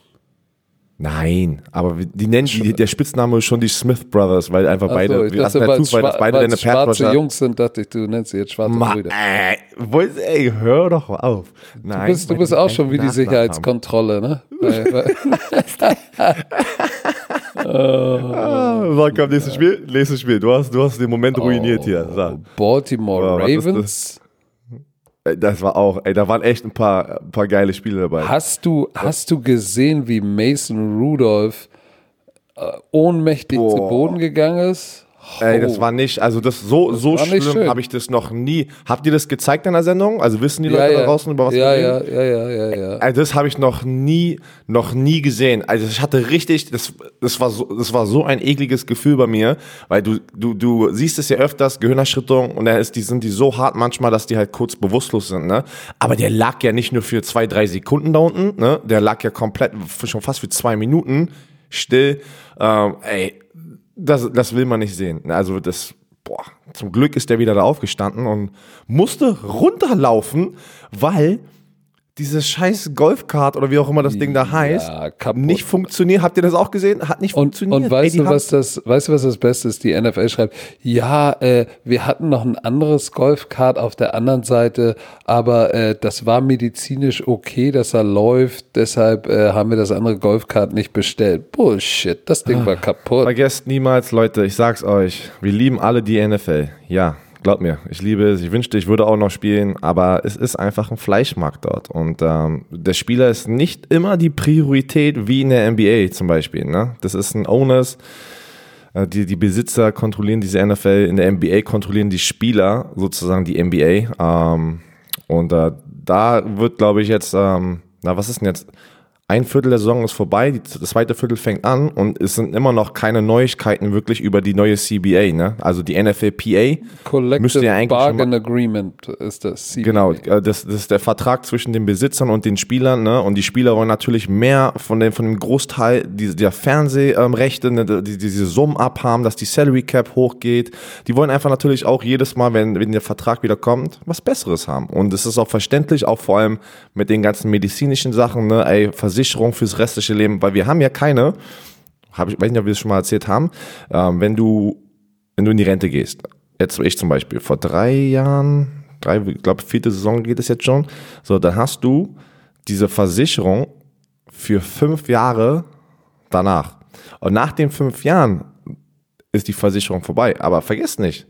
Speaker 2: Nein, aber die nennen die, der Spitzname ist schon die Smith Brothers, weil einfach
Speaker 1: Ach
Speaker 2: beide,
Speaker 1: so, ich dachte,
Speaker 2: dazu,
Speaker 1: weil
Speaker 2: weil
Speaker 1: es
Speaker 2: das beide
Speaker 1: weil
Speaker 2: deine
Speaker 1: schwarze Jungs sind, dachte ich, du nennst sie jetzt schwarze
Speaker 2: Ma,
Speaker 1: Brüder.
Speaker 2: äh, ey, hör doch mal auf. Nein,
Speaker 1: Du bist, du
Speaker 2: weil
Speaker 1: bist auch schon wie die. Sicherheitskontrolle, ne? Weil, weil, *laughs*
Speaker 2: Ah, so, komm, nächstes Spiel. Nächstes Spiel. Du hast, du hast den Moment ruiniert hier. So.
Speaker 1: Baltimore
Speaker 2: Oh,
Speaker 1: Ravens.
Speaker 2: Ey, Das war auch, ey, da waren echt ein paar, ein paar geile Spiele dabei.
Speaker 1: Hast du, hast du gesehen, wie Mason Rudolph äh, ohnmächtig
Speaker 2: Boah.
Speaker 1: zu Boden gegangen ist?
Speaker 2: Ey, das war nicht, also das so, so
Speaker 1: war nicht
Speaker 2: schlimm habe ich das noch nie. Habt ihr das gezeigt in der Sendung? Also wissen die
Speaker 1: ja,
Speaker 2: Leute
Speaker 1: ja.
Speaker 2: da draußen über was
Speaker 1: ja,
Speaker 2: wir
Speaker 1: ja,
Speaker 2: reden?
Speaker 1: ja, ja, ja, ja.
Speaker 2: Also das habe ich noch nie, noch nie gesehen. Also ich hatte richtig, das, das war so, das war so ein ekliges Gefühl bei mir, weil du, du, du siehst es ja öfters, Gehirnerschütterung und dann ist die, sind die so hart manchmal, dass die halt kurz bewusstlos sind, ne? Aber der lag ja nicht nur für zwei, drei Sekunden da unten, ne? Der lag ja komplett, schon fast für zwei Minuten still. Ähm, ey, das, das will man nicht sehen. Also das, boah, zum Glück ist der wieder da aufgestanden und musste runterlaufen, weil diese scheiß Golfkart oder wie auch immer das Ding da heißt,
Speaker 1: Ja,
Speaker 2: nicht funktioniert. Habt ihr das auch gesehen? Hat nicht
Speaker 1: Und,
Speaker 2: funktioniert.
Speaker 1: und weißt
Speaker 2: Ey,
Speaker 1: du, was das, weißt du, was das Beste ist? Die NFL schreibt, ja, äh, wir hatten noch ein anderes Golfkart auf der anderen Seite, aber äh, das war medizinisch okay, dass er läuft, deshalb äh, haben wir das andere Golfkart nicht bestellt. Bullshit, das Ding war kaputt.
Speaker 2: Vergesst niemals, Leute, ich sag's euch, wir lieben alle die NFL. Ja, glaubt mir, ich liebe es, ich wünschte, ich würde auch noch spielen, aber es ist einfach ein Fleischmarkt dort. Und ähm, der Spieler ist nicht immer die Priorität wie in der NBA zum Beispiel. Ne? Das ist ein Owners, äh, die, die Besitzer kontrollieren diese NFL, in der NBA kontrollieren die Spieler sozusagen die NBA. Ähm, und äh, da wird, glaube ich, jetzt, ähm, na, was ist denn jetzt? Ein Viertel der Saison ist vorbei, das zweite Viertel fängt an und es sind immer noch keine Neuigkeiten wirklich über die neue CBA, ne? Also die NFLPA.
Speaker 1: Collective
Speaker 2: müsste ja eigentlich
Speaker 1: Bargain Agreement ist das. CBA.
Speaker 2: Genau, äh, das, das ist der Vertrag zwischen den Besitzern und den Spielern, ne? Und die Spieler wollen natürlich mehr von dem, von dem Großteil der Fernsehrechte, ne? die, diese Summen abhaben, dass die Salary Cap hochgeht. Die wollen einfach natürlich auch jedes Mal, wenn, wenn der Vertrag wieder kommt, was Besseres haben. Und es ist auch verständlich, auch vor allem mit den ganzen medizinischen Sachen, ne? Ey, Versicherung fürs restliche Leben, weil wir haben ja keine, hab ich, weiß nicht, ob wir es schon mal erzählt haben, ähm, wenn du, wenn du in die Rente gehst, jetzt ich zum Beispiel, vor drei Jahren, drei, ich glaube, vierte Saison geht es jetzt schon, so, dann hast du diese Versicherung für fünf Jahre danach. Und nach den fünf Jahren ist die Versicherung vorbei. Aber vergesst nicht,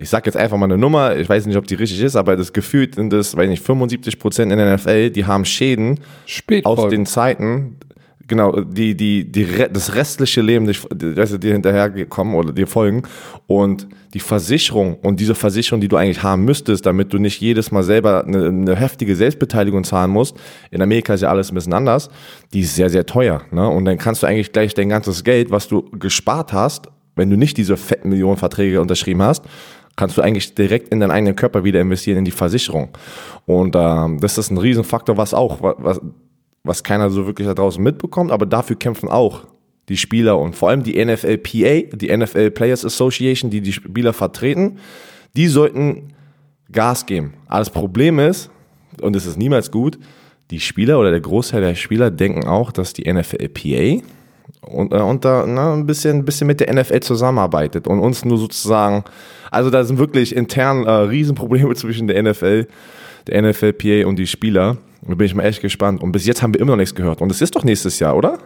Speaker 2: ich sag jetzt einfach mal eine Nummer, ich weiß nicht, ob die richtig ist, aber das gefühlt sind das, weiß nicht, 75 Prozent in der NFL, die haben Schäden aus
Speaker 1: Spätfolgen.
Speaker 2: den Zeiten, genau, die, die, die, das restliche Leben, die, dir hinterhergekommen oder dir folgen und die Versicherung und diese Versicherung, die du eigentlich haben müsstest, damit du nicht jedes Mal selber eine, eine heftige Selbstbeteiligung zahlen musst, in Amerika ist ja alles ein bisschen anders, die ist sehr, sehr teuer, ne? und dann kannst du eigentlich gleich dein ganzes Geld, was du gespart hast, wenn du nicht diese fetten Millionenverträge unterschrieben hast, kannst du eigentlich direkt in deinen eigenen Körper wieder investieren in die Versicherung. Und ähm, das ist ein Riesenfaktor, was auch, wa- was, was keiner so wirklich da draußen mitbekommt, aber dafür kämpfen auch die Spieler und vor allem die NFLPA, die NFL Players Association, die die Spieler vertreten, die sollten Gas geben. Aber das Problem ist, und es ist niemals gut, die Spieler oder der Großteil der Spieler denken auch, dass die NFLPA und, äh, und da na, ein, bisschen, ein bisschen mit der NFL zusammenarbeitet und uns nur sozusagen, also da sind wirklich intern äh, Riesenprobleme *laughs* zwischen der NFL, der NFLPA und die Spieler. Da bin ich mal echt gespannt. Und bis jetzt haben wir immer noch nichts gehört. Und es ist doch nächstes Jahr, oder?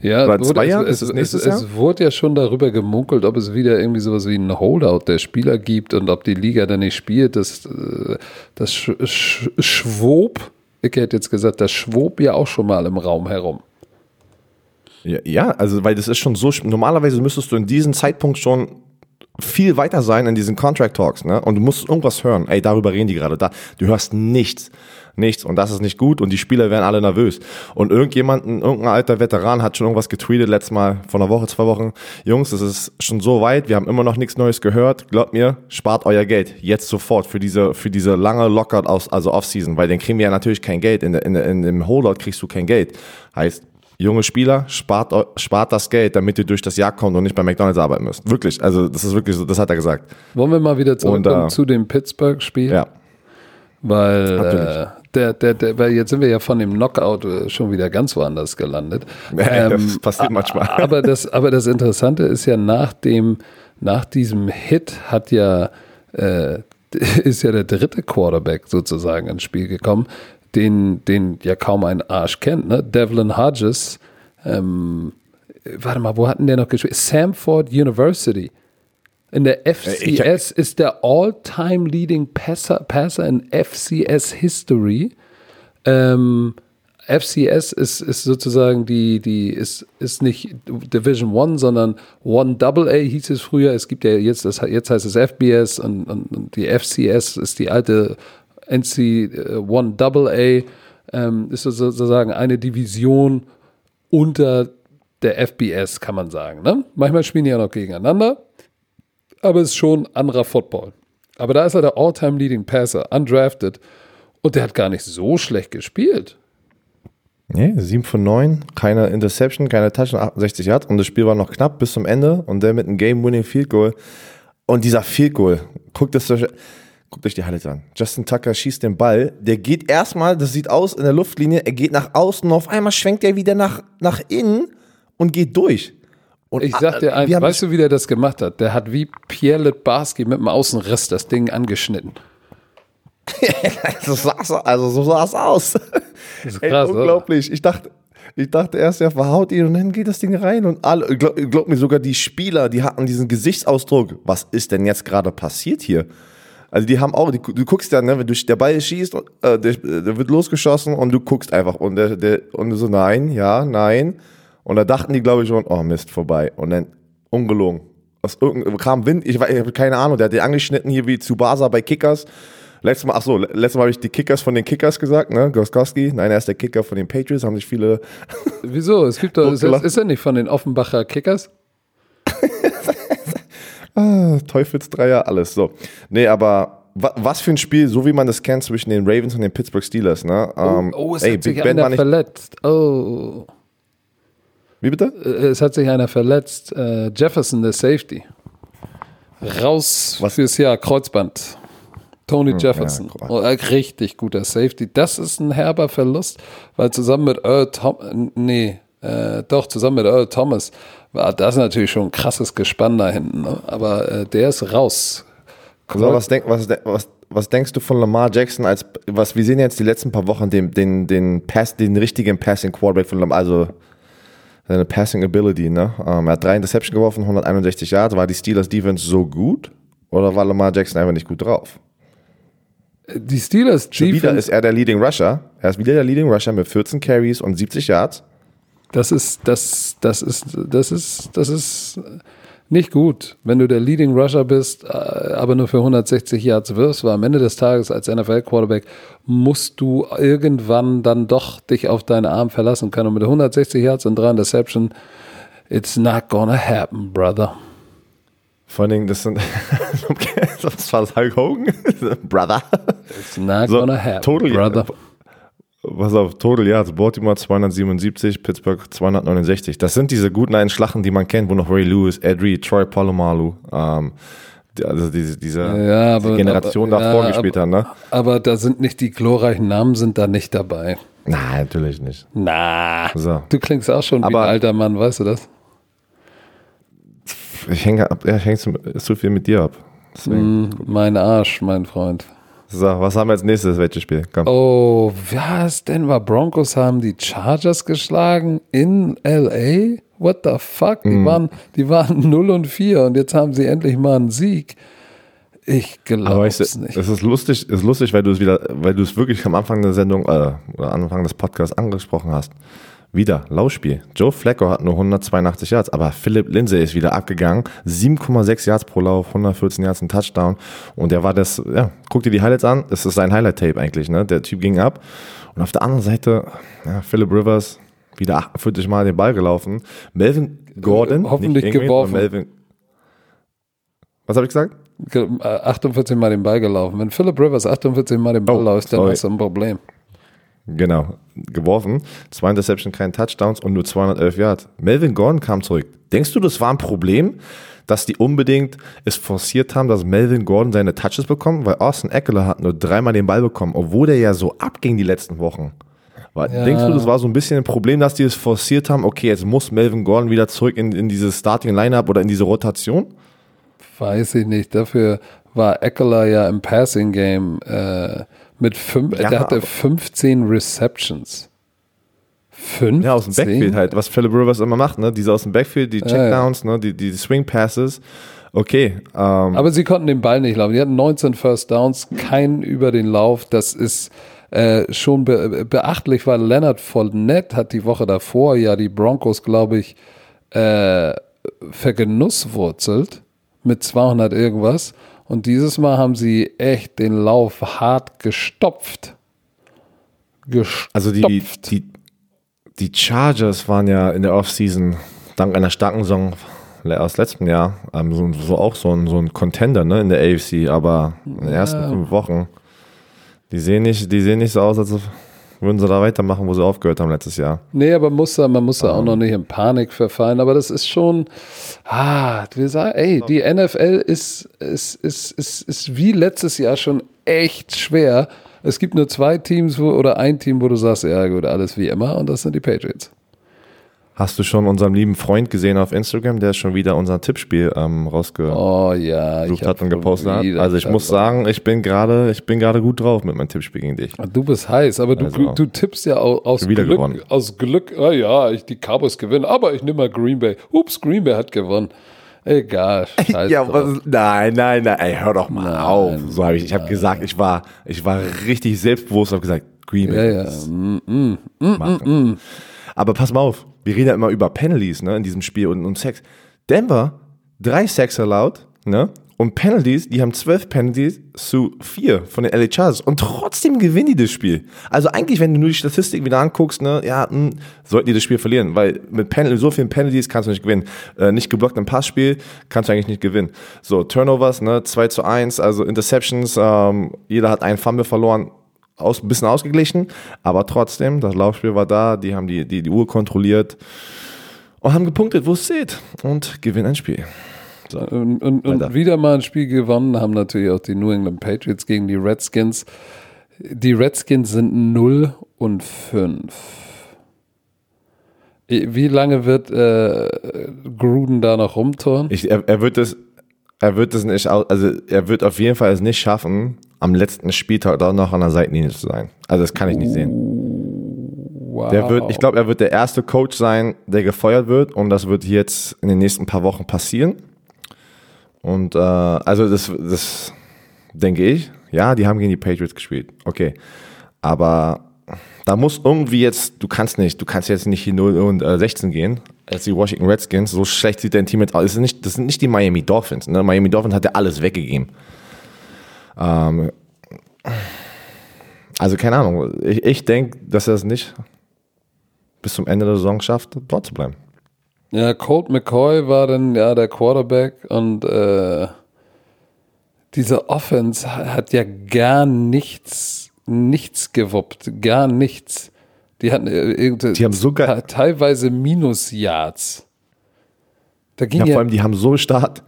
Speaker 1: Ja,
Speaker 2: zwei
Speaker 1: es,
Speaker 2: Jahre?
Speaker 1: es,
Speaker 2: Ist es
Speaker 1: es, es wurde ja schon darüber gemunkelt, ob es wieder irgendwie sowas wie ein Holdout der Spieler gibt und ob die Liga dann nicht spielt. Das, äh, das sch, sch, schwob, ich hätte jetzt gesagt, das schwob ja auch schon mal im Raum herum.
Speaker 2: Ja, also weil das ist schon so, normalerweise müsstest du in diesem Zeitpunkt schon viel weiter sein in diesen Contract Talks, ne? Und du musst irgendwas hören. Ey, darüber reden die gerade. Da, du hörst nichts. Nichts. Und das ist nicht gut. Und die Spieler werden alle nervös. Und irgendjemanden, irgendein alter Veteran hat schon irgendwas getweetet letztes Mal vor einer Woche, zwei Wochen. Jungs, es ist schon so weit. Wir haben immer noch nichts Neues gehört. Glaubt mir, spart euer Geld. Jetzt sofort für diese, für diese lange Lockout aus, also Offseason. Weil dann kriegen wir ja natürlich kein Geld. In, in, in dem Holdout kriegst du kein Geld. Heißt, junge Spieler, spart, spart das Geld, damit ihr durch das Jahr kommt und nicht bei McDonalds arbeiten müsst. Wirklich, also das ist wirklich so, das hat er gesagt.
Speaker 1: Wollen wir mal wieder zurückkommen
Speaker 2: Und, äh,
Speaker 1: zu dem Pittsburgh-Spiel?
Speaker 2: Ja.
Speaker 1: Weil, äh, der, der, der, weil jetzt sind wir ja von dem Knockout äh, schon wieder ganz woanders gelandet.
Speaker 2: Ja, das passiert manchmal.
Speaker 1: Aber das, aber das Interessante ist ja, nach dem, nach diesem Hit hat ja, äh, *laughs* ist ja der dritte Quarterback sozusagen ins Spiel gekommen, den, den ja kaum ein Arsch kennt, ne? Devlin Hodges, ähm, warte mal, wo hatten der noch gespielt? Samford University. In der FCS ist der all-time leading Passer, Passer in FCS History. Ähm, FCS ist, ist sozusagen die, die ist, ist nicht Division One, sondern One Double A hieß es früher. Es gibt ja jetzt, das, jetzt heißt es FBS und, und, und die FCS ist die alte NC äh, ähm, ist sozusagen eine Division unter der FBS, kann man sagen. Ne? Manchmal spielen die ja noch gegeneinander aber es ist schon anderer Football. Aber da ist er der All-Time Leading Passer, undrafted. Und der hat gar nicht so schlecht gespielt.
Speaker 2: Nee, 7 von 9, keine Interception, keine Touchdown, 68 Yards und das Spiel war noch knapp bis zum Ende und der mit einem Game-Winning Field Goal und dieser Field Goal, guckt das, Guckt euch die Highlights an. Justin Tucker schießt den Ball. Der geht erstmal, das sieht aus in der Luftlinie, er geht nach außen und auf einmal schwenkt er wieder nach, nach innen und geht durch. Und
Speaker 1: Ich sag dir eins, weißt du, wie der das gemacht hat? Der hat wie Pierre Litbarski mit dem Außenriss das Ding angeschnitten. *laughs*
Speaker 2: so sah's, also so sah es aus.
Speaker 1: ist
Speaker 2: Ey,
Speaker 1: krass, oder?
Speaker 2: unglaublich. Ich dachte, ich dachte erst, er verhaut ihn und dann geht das Ding rein und alle, glaub, glaub mir, sogar die Spieler, die hatten diesen Gesichtsausdruck. Was ist denn jetzt gerade passiert hier? Also die haben auch, die, du guckst ja, ne, wenn du der Ball schießt, äh, der, der wird losgeschossen und du guckst einfach und der, der und so nein, ja, nein. Und da dachten die, glaube ich schon, oh Mist, vorbei. Und dann ungelogen. Aus irgendeinem kam Wind, ich, weiß- ich habe keine Ahnung, der hat den angeschnitten hier wie Tsubasa bei Kickers. Letztes Mal, ach so, letztes Mal habe ich die Kickers von den Kickers gesagt, ne? Goskowski. Nein, er ist der Kicker von den Patriots, haben sich viele.
Speaker 1: Wieso? Es gibt doch, *laughs* ist, ist er nicht von den Offenbacher Kickers? *laughs*
Speaker 2: Ah, Teufelsdreier, alles so. Nee, aber wa, was für ein Spiel, so wie man das kennt zwischen den Ravens und den Pittsburgh Steelers, ne? Ähm,
Speaker 1: oh, es
Speaker 2: ey,
Speaker 1: hat sich
Speaker 2: Ben
Speaker 1: einer verletzt. Oh,
Speaker 2: Wie bitte?
Speaker 1: äh, es hat sich einer verletzt. Äh, Jefferson, der Safety. Raus
Speaker 2: Was?
Speaker 1: fürs Jahr, Kreuzband. Tony Jefferson.
Speaker 2: ja,
Speaker 1: oh, richtig guter Safety. Das ist ein herber Verlust, weil zusammen mit Earl Thomas, nee, äh, doch, zusammen mit Earl Thomas war das natürlich schon ein krasses Gespann da hinten. Ne? Aber äh, der ist raus.
Speaker 2: So, was, denk, was, was, was denkst du von Lamar Jackson als was wir sehen jetzt die letzten paar Wochen den den den Pass den richtigen Passing Quarterback von Lamar also seine Passing Ability ne ähm, er hat drei Interception geworfen 161 Yards war die Steelers Defense so gut oder war Lamar Jackson einfach nicht gut drauf
Speaker 1: Die Steelers
Speaker 2: Schon wieder
Speaker 1: Defense,
Speaker 2: ist er der Leading Rusher er ist wieder der Leading Rusher mit 14 Carries und 70 Yards
Speaker 1: das ist, das, das ist, das ist, das ist nicht gut, wenn du der Leading Rusher bist, äh, aber nur für 160 Yards wirst, weil am Ende des Tages als NFL-Quarterback musst du irgendwann dann doch dich auf deine Arm verlassen können. Und mit 160 Yards und drei Interception, it's not gonna happen, brother.
Speaker 2: vor allen Dingen das sind *laughs* das war Hulk Hogan Brother
Speaker 1: It's not
Speaker 2: So,
Speaker 1: gonna happen,
Speaker 2: total-
Speaker 1: brother.
Speaker 2: Was auf Total Yards, Baltimore 277, Pittsburgh 269. Das sind diese guten alten Schlachten, die man kennt, wo noch Ray Lewis, Ed Reed, Troy Polamalu, ähm, also diese, diese,
Speaker 1: Ja, aber,
Speaker 2: diese Generation
Speaker 1: aber,
Speaker 2: davor
Speaker 1: ja,
Speaker 2: gespielt
Speaker 1: aber,
Speaker 2: haben, ne?
Speaker 1: Aber da sind nicht die glorreichen Namen, sind da nicht dabei.
Speaker 2: Nein, natürlich nicht.
Speaker 1: Na,
Speaker 2: So.
Speaker 1: du klingst auch schon wie
Speaker 2: Aber-
Speaker 1: ein alter Mann, weißt du das?
Speaker 2: Ich hänge ab, ja, ich hänge zu, zu viel mit dir ab. Deswegen.
Speaker 1: Mm, mein Arsch, mein Freund.
Speaker 2: So, was haben wir als nächstes? Welches Spiel? Komm.
Speaker 1: Oh, was? Denver Broncos haben die Chargers geschlagen in LA? What the fuck? Die, waren, die waren *laughs* 0 und 4 und jetzt haben sie endlich mal einen Sieg. Ich glaube es nicht.
Speaker 2: es ist lustig, ist lustig, weil du es wieder, weil du es wirklich am Anfang der Sendung äh, oder Anfang des Podcasts angesprochen hast. Wieder Laufspiel. Joe Flacco hat nur 182 Yards, aber Philipp Lindsay ist wieder abgegangen. 7,6 Yards pro Lauf, 114 Yards ein Touchdown. Und der war das, ja, guck dir die Highlights an. Das ist sein Highlight-Tape eigentlich, ne? Der Typ ging ab. Und auf der anderen Seite, ja, Philip Rivers, wieder 48 Mal den Ball gelaufen. Melvin Gordon,
Speaker 1: Hoffentlich
Speaker 2: Ingrid,
Speaker 1: geworfen.
Speaker 2: Melvin. Was habe ich gesagt?
Speaker 1: Ge- äh, 48 Mal den Ball gelaufen. Wenn Philip Rivers 48 Mal den Ball
Speaker 2: Oh,
Speaker 1: läuft, dann
Speaker 2: sorry.
Speaker 1: hast du ein Problem.
Speaker 2: Genau, geworfen. Zwei Interception, keine Touchdowns und nur 211 Yards. Melvin Gordon kam zurück. Denkst du, das war ein Problem, dass die unbedingt es forciert haben, dass Melvin Gordon seine Touches bekommt? Weil Austin Eckler hat nur dreimal den Ball bekommen, obwohl der ja so abging die letzten Wochen.
Speaker 1: Ja.
Speaker 2: Denkst du, das war so ein bisschen ein Problem, dass die es forciert haben? Okay, jetzt muss Melvin Gordon wieder zurück in, in dieses Starting Lineup oder in diese Rotation?
Speaker 1: Weiß ich nicht. Dafür war Eckler ja im Passing Game äh, mit fünf,
Speaker 2: Ja,
Speaker 1: der hatte
Speaker 2: aber-
Speaker 1: 15 Receptions. 15?
Speaker 2: Ja, aus dem Backfield halt, was Philip Rivers immer macht, ne? Diese aus dem Backfield, die Checkdowns, ne? Die, die Swing Passes. Okay, ähm,
Speaker 1: Aber sie konnten den Ball nicht laufen. Die hatten 19 First Downs, keinen über den Lauf. Das ist äh, schon be beachtlich, weil Leonard Fournette hat die Woche davor ja die Broncos, glaube ich, äh, vergenusswurzelt mit 200 irgendwas. Und dieses Mal haben sie echt den Lauf hart gestopft. Gestopft.
Speaker 2: Also die, die, die Chargers waren ja in der Offseason dank einer starken Saison aus letztem Jahr ähm, so, so auch so ein, so ein Contender ne, in der AFC, aber in den ersten
Speaker 1: Ja.
Speaker 2: fünf Wochen, die sehen nicht, die sehen nicht so aus, als ob, würden sie da weitermachen, wo sie aufgehört haben letztes Jahr.
Speaker 1: Nee, aber muss da, man muss da auch noch nicht in Panik verfallen. Aber das ist schon, ah, wir sagen, ey, die NFL ist, ist, ist, ist, ist wie letztes Jahr schon echt schwer. Es gibt nur zwei Teams wo, oder ein Team, wo du sagst, ja gut, alles wie immer und das sind die Patriots.
Speaker 2: Hast du schon unseren lieben Freund gesehen auf Instagram, der schon wieder unser Tippspiel ähm, rausgesucht
Speaker 1: Oh ja,
Speaker 2: hat und gepostet hat? Also ich muss sagen, ich bin gerade, ich bin gerade gut drauf mit meinem Tippspiel gegen dich.
Speaker 1: Du bist heiß, aber du,
Speaker 2: Also,
Speaker 1: du tippst ja au- aus Glück,
Speaker 2: gewonnen.
Speaker 1: aus Glück, ah ja, ich, die Cowboys gewinnen, aber ich nehme mal Green Bay. Ups, Green Bay hat gewonnen. Egal, *laughs*
Speaker 2: Ja, was, nein, nein, nein, ey, hör doch mal auf. So habe ich, ich habe gesagt, ich war, ich war richtig selbstbewusst, habe gesagt, Green
Speaker 1: Ja,
Speaker 2: Bay.
Speaker 1: ja.
Speaker 2: muss
Speaker 1: Mm, mm, mm,
Speaker 2: machen. Aber pass mal auf, wir reden ja immer über Penalties, ne, in diesem Spiel und, und Sex. Denver, drei Sex erlaubt, ne, und Penalties, die haben zwölf Penalties zu vier von den LA Chargers und trotzdem gewinnen die das Spiel. Also eigentlich, wenn du nur die Statistik wieder anguckst, ne, ja, mh, sollten die das Spiel verlieren, weil mit Penal so vielen Penalties kannst du nicht gewinnen. Äh, nicht geblockt im Passspiel kannst du eigentlich nicht gewinnen. So, Turnovers, ne, 2 zu 1, also Interceptions, ähm, jeder hat einen Fumble verloren, aus, ein bisschen ausgeglichen, aber trotzdem, das Laufspiel war da, die haben die, die, die Uhr kontrolliert und haben gepunktet, wo es zählt und gewinnen ein Spiel. So.
Speaker 1: Und, und, und wieder mal ein Spiel gewonnen haben natürlich auch die New England Patriots gegen die Redskins. Die Redskins sind 0 und 5. Wie lange wird äh, Gruden da noch rumtouren?
Speaker 2: Ich, er, er wird es, er wird es nicht, also er wird auf jeden Fall es nicht schaffen, am letzten Spieltag da noch an der Seitenlinie zu sein. Also das kann ich nicht sehen.
Speaker 1: Wow.
Speaker 2: Der wird, ich glaube, er wird der erste Coach sein, der gefeuert wird und das wird jetzt in den nächsten paar Wochen passieren. Und äh, also das, das denke ich. Ja, die haben gegen die Patriots gespielt. Okay, aber da muss irgendwie jetzt, du kannst nicht, du kannst jetzt nicht hier 0 und äh, 16 gehen, als die Washington Redskins. So schlecht sieht dein Team jetzt aus. Das sind nicht, das sind nicht die Miami Dolphins. Ne? Miami Dolphins hat ja alles weggegeben. Ähm, also keine Ahnung. Ich, ich denke, dass er es nicht bis zum Ende der Saison schafft, dort zu bleiben.
Speaker 1: Ja, Colt McCoy war dann ja der Quarterback und äh, diese Offense ha- hat ja gar nichts, nichts gewuppt, gar nichts. Die hatten äh, irgendwie
Speaker 2: Die haben sogar-
Speaker 1: te- teilweise Minus-Yards. Da ging
Speaker 2: Ja,
Speaker 1: ja,
Speaker 2: vor allem, die haben so Start.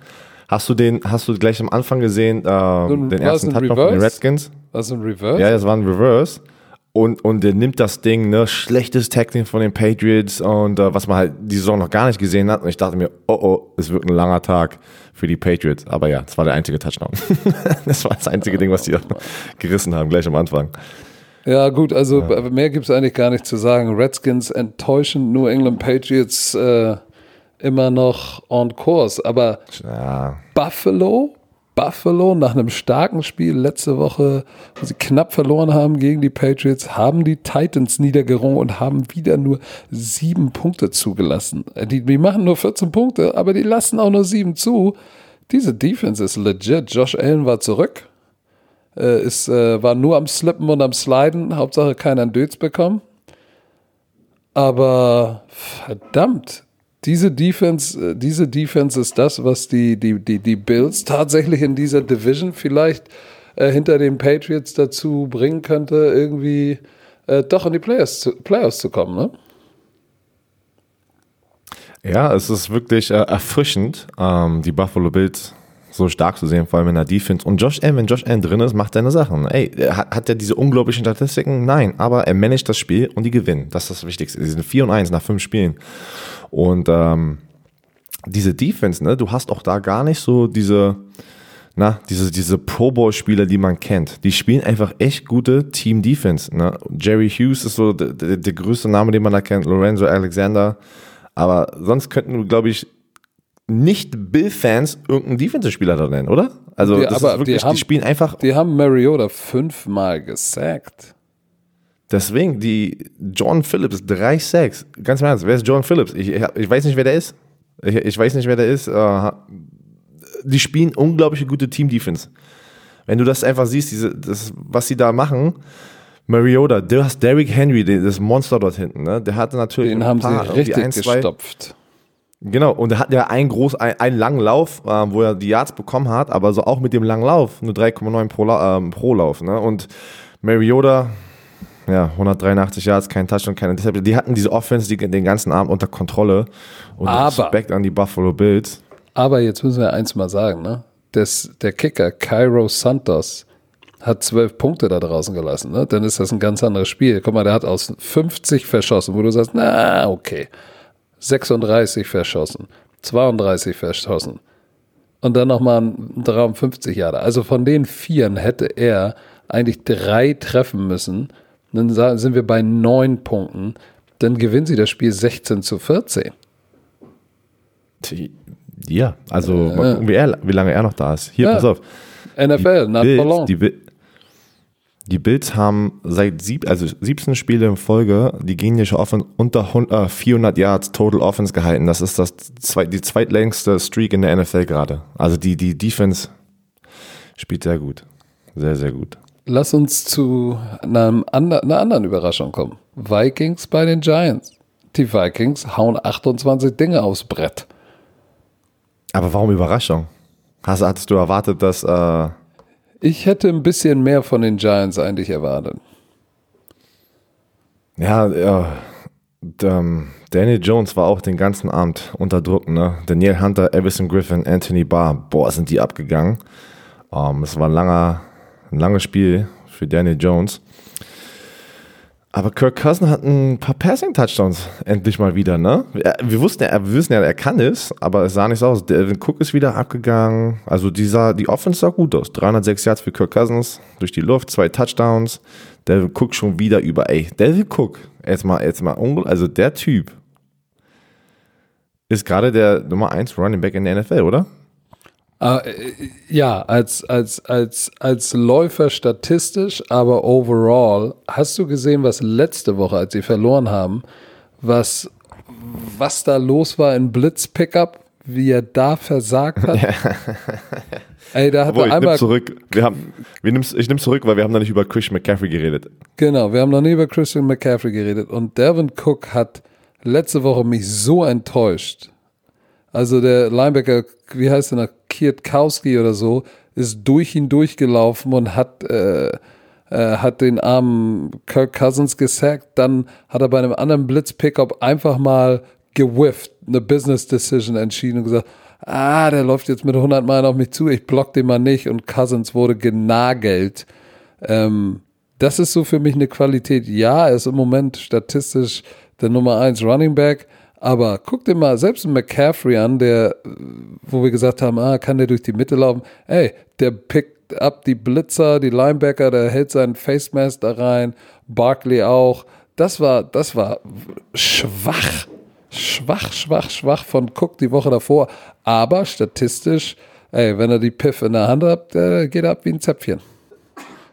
Speaker 2: Hast du den, hast du gleich am Anfang gesehen, äh,
Speaker 1: ein-
Speaker 2: den
Speaker 1: war es
Speaker 2: ersten Touchdown von den? Redskins?
Speaker 1: was ein Reverse.
Speaker 2: Ja, das war ein Reverse. Und, und der nimmt das Ding, ne, schlechtes Tackling von den Patriots und äh, was man halt die Saison noch gar nicht gesehen hat. Und ich dachte mir, oh oh, es wird ein langer Tag für die Patriots. Aber ja, das war der einzige Touchdown. *laughs* das war das einzige Ding, was die gerissen haben, gleich am Anfang.
Speaker 1: Ja, gut, also mehr gibt es eigentlich gar nicht zu sagen. Redskins enttäuschend, New England Patriots äh, immer noch on course. Aber
Speaker 2: Ja,
Speaker 1: Buffalo, Buffalo nach einem starken Spiel letzte Woche, wo sie knapp verloren haben gegen die Patriots, haben die Titans niedergerungen und haben wieder nur sieben Punkte zugelassen. Äh, Die, die machen nur 14 Punkte, aber die lassen auch nur sieben zu. Diese Defense ist legit. Josh Allen war zurück. Äh, ist, äh, war nur am Slippen und am Sliden. Hauptsache keiner Dötz bekommen. Aber verdammt, diese Defense, äh, diese Defense ist das, was die, die, die, die Bills tatsächlich in dieser Division vielleicht äh, hinter den Patriots dazu bringen könnte, irgendwie äh, doch in die Playoffs zu, Playoffs zu kommen. Ne?
Speaker 2: Ja, es ist wirklich äh, erfrischend, ähm, die Buffalo Bills so stark zu sehen, vor allem in der Defense. Und Josh Allen, wenn Josh Allen drin ist, macht seine Sachen. Ey, hat, hat er diese unglaublichen Statistiken? Nein, aber er managt das Spiel und die gewinnen. Das ist das Wichtigste. Sie sind 4 und 1 nach 5 Spielen. Und ähm, diese Defense, ne, du hast auch da gar nicht so diese, na, diese, diese Pro Bowl-Spieler, die man kennt. Die spielen einfach echt gute Team-Defense. Ne? Jerry Hughes ist so der, der, der größte Name, den man da kennt. Lorenzo Alexander. Aber sonst könnten, glaube ich, nicht Bill-Fans irgendeinen Defensive-Spieler da nennen, oder? Also,
Speaker 1: Die-
Speaker 2: das
Speaker 1: aber
Speaker 2: ist wirklich,
Speaker 1: die haben-
Speaker 2: die spielen einfach.
Speaker 1: Die haben Mariota fünfmal gesackt.
Speaker 2: Deswegen, die John Phillips, 3-6. Ganz im Ernst, wer ist John Phillips? Ich, ich, weiß nicht, wer der ist. Ich, ich weiß nicht, wer der ist. Äh, die spielen unglaubliche gute Team-Defense. Wenn du das einfach siehst, diese, das, was sie da machen, Mariota, du hast Derrick Henry, das Monster dort hinten, ne? Der hatte natürlich
Speaker 1: Den
Speaker 2: ein
Speaker 1: haben sie
Speaker 2: paar, irgendwie
Speaker 1: richtig
Speaker 2: ein,
Speaker 1: gestopft.
Speaker 2: Genau, und er hat ja einen groß, einen, einen langen Lauf, äh, wo er die Yards bekommen hat, aber so auch mit dem langen Lauf, nur 3,9 pro, La- ähm, pro Lauf, ne? Und Mariota, ja, 183 Yards, kein Touchdown, keine Interception. Die hatten diese Offense die, den ganzen Abend unter Kontrolle. Und
Speaker 1: Aber-
Speaker 2: Respekt an die Buffalo Bills.
Speaker 1: Aber jetzt müssen wir eins mal sagen, ne? Das, der Kicker, Cairo Santos, hat zwölf Punkte da draußen gelassen, ne? Dann ist das ein ganz anderes Spiel. Guck mal, der hat aus 50 verschossen, wo du sagst, na, okay. 36 verschossen, 32 verschossen. Und dann nochmal ein 53 Jahre. Also von den Vieren hätte er eigentlich drei treffen müssen. Dann sind wir bei neun Punkten. Dann gewinnen sie das Spiel 16 zu 14.
Speaker 2: Die- Ja, also mal gucken, wie, er, wie lange er noch da ist. Hier,
Speaker 1: Ja.
Speaker 2: pass auf.
Speaker 1: NFL, not for
Speaker 2: Bills,
Speaker 1: long.
Speaker 2: die, die Bills haben seit sieb, also 17 Spiele in Folge die gegnerische Offense unter 100, äh, 400 Yards Total Offense gehalten. Das ist das zwei, die zweitlängste Streak in der NFL gerade. Also die, die Defense spielt sehr gut. Sehr, sehr gut.
Speaker 1: Lass uns zu einem ander, einer anderen Überraschung kommen. Vikings bei den Giants. Die Vikings hauen 28 Dinge aufs Brett.
Speaker 2: Aber warum Überraschung? Hast, hattest du erwartet, dass äh,
Speaker 1: Ich hätte ein bisschen mehr von den Giants eigentlich erwartet.
Speaker 2: Ja, ja. ähm, Daniel Jones war auch den ganzen Abend unter Druck, ne? Daniel Hunter, Everson Griffin, Anthony Barr, boah, sind die abgegangen. Ähm, es war ein langer, ein langes Spiel für Daniel Jones. Aber Kirk Cousin hat ein paar Passing-Touchdowns endlich mal wieder, ne? Wir wussten ja, wir wissen ja, er kann es, aber es sah nicht so aus. Devin Cook ist wieder abgegangen. Also die, sah, die Offense sah gut aus. 306 Yards für Kirk Cousins durch die Luft, zwei Touchdowns. Devin Cook schon wieder über, ey, Devin Cook, jetzt mal, jetzt mal, also der Typ ist gerade der Nummer 1 Running Back in der NFL, oder?
Speaker 1: Ah, äh, ja, als, als, als, als Läufer statistisch, aber overall, hast du gesehen, was letzte Woche, als sie verloren haben, was, was da los war in Blitz-Pickup, wie er da versagt hat? *laughs* Ey, da hat
Speaker 2: Obwohl,
Speaker 1: er
Speaker 2: ich
Speaker 1: einmal
Speaker 2: nimm zurück. Wir haben, wir nimm's, ich nehme zurück, weil wir haben da nicht über Christian McCaffrey geredet.
Speaker 1: Genau, wir haben noch nie über Christian McCaffrey geredet und Devin Cook hat letzte Woche mich so enttäuscht. Also der Linebacker, wie heißt der noch, Kiertkowski oder so, ist durch ihn durchgelaufen und hat, äh, äh, hat den armen Kirk Cousins gesackt. Dann hat er bei einem anderen Blitz-Pickup einfach mal gewifft, eine Business Decision entschieden und gesagt, ah, der läuft jetzt mit 100 Meilen auf mich zu, ich block den mal nicht und Cousins wurde genagelt. Ähm, das ist so für mich eine Qualität. Ja, er ist im Moment statistisch der Nummer 1 Running Back, aber guck dir mal selbst einen McCaffrey an, der, äh, wo wir gesagt haben, ah, kann der durch die Mitte laufen? Ey, der pickt ab die Blitzer, die Linebacker, der hält seinen Face Mask da rein, Barkley auch. Das war, das war schwach. Schwach, schwach, schwach von Cook die Woche davor. Aber statistisch, ey, wenn er die Piff in der Hand hat, äh, geht er ab wie ein Zäpfchen.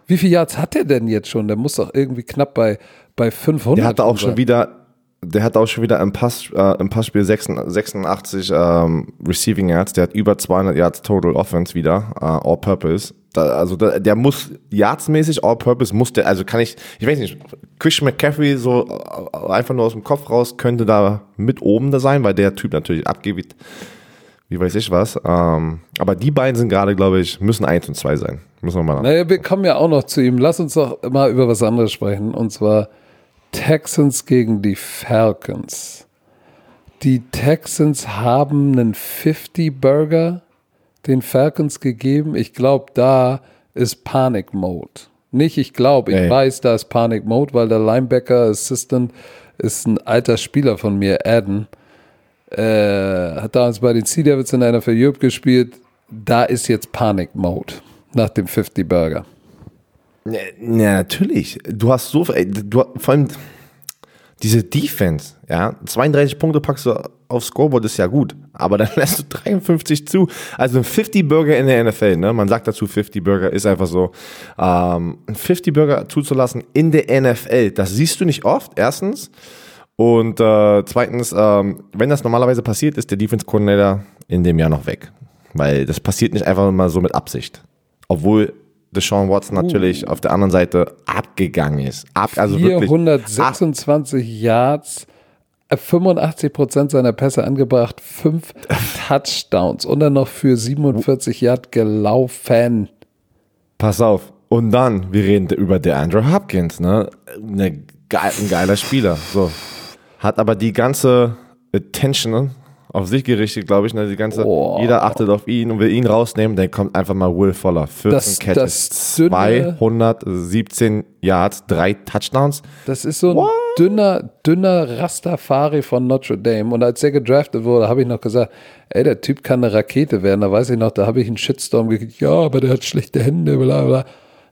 Speaker 1: Wie viele Yards hat er denn jetzt schon? Der muss doch irgendwie knapp bei, bei 500
Speaker 2: Der hatte auch
Speaker 1: sein.
Speaker 2: schon wieder, der hatte auch schon wieder im, Pass, äh, im Passspiel 86, 86 ähm, Receiving Yards. Der hat über 200 Yards Total Offense wieder, äh, All Purpose. Da, also da, der muss Yards-mäßig All Purpose muss der, also kann ich, ich weiß nicht, Christian McCaffrey so äh, einfach nur aus dem Kopf raus könnte da mit oben da sein, weil der Typ natürlich abgeht, wie weiß ich was. Ähm, aber die beiden sind gerade, glaube ich, müssen eins und zwei sein. Müssen wir mal nach.
Speaker 1: Naja, wir kommen ja auch noch zu ihm. Lass uns doch mal über was anderes sprechen. Und zwar Texans gegen die Falcons. Die Texans haben einen 50-Burger den Falcons gegeben. Ich glaube, da ist Panik-Mode. Nicht, ich glaube, ich
Speaker 2: Ey.
Speaker 1: weiß, da ist Panik-Mode, weil der Linebacker-Assistant ist ein alter Spieler von mir, Adden. Äh, hat damals bei den Sea Devils in der NFL Europe gespielt. Da ist jetzt Panik-Mode nach dem 50-Burger.
Speaker 2: Ja, ja, natürlich. Du hast so, ey, du, vor allem diese Defense, ja, 32 Punkte packst du aufs Scoreboard, ist ja gut, aber dann *laughs* lässt du 53 zu. Also ein 50-Burger in der NFL, ne? Man sagt dazu 50-Burger, ist einfach so. Ähm, ein 50-Burger zuzulassen in der NFL, das siehst du nicht oft, erstens. Und äh, zweitens, ähm, wenn das normalerweise passiert, ist der Defense-Coordinator in dem Jahr noch weg. Weil das passiert nicht einfach mal so mit Absicht. Obwohl Deshaun Watson natürlich auf der anderen Seite abgegangen ist. Ab, also wirklich.
Speaker 1: 426 Yards, äh, 85 Prozent seiner Pässe angebracht, fünf *laughs* Touchdowns und dann noch für 47 Yard gelaufen.
Speaker 2: Pass auf. und dann, wir reden über der Andrew Hopkins, ne? Ne, geil, ein geiler Spieler. So. Hat aber die ganze Attention auf sich gerichtet, glaube ich. Ne? Die ganze,
Speaker 1: Boah.
Speaker 2: Jeder achtet auf ihn und will ihn rausnehmen, dann kommt einfach mal Will Fuller. 14
Speaker 1: Das-
Speaker 2: Catches,
Speaker 1: das dünne-
Speaker 2: 217 Yards, drei Touchdowns.
Speaker 1: Das ist so ein dünner, dünner Rastafari von Notre Dame. Und als der gedraftet wurde, habe ich noch gesagt, ey, der Typ kann eine Rakete werden. Da weiß ich noch, da habe ich einen Shitstorm gekriegt. Ja, aber der hat schlechte Hände, bla bla.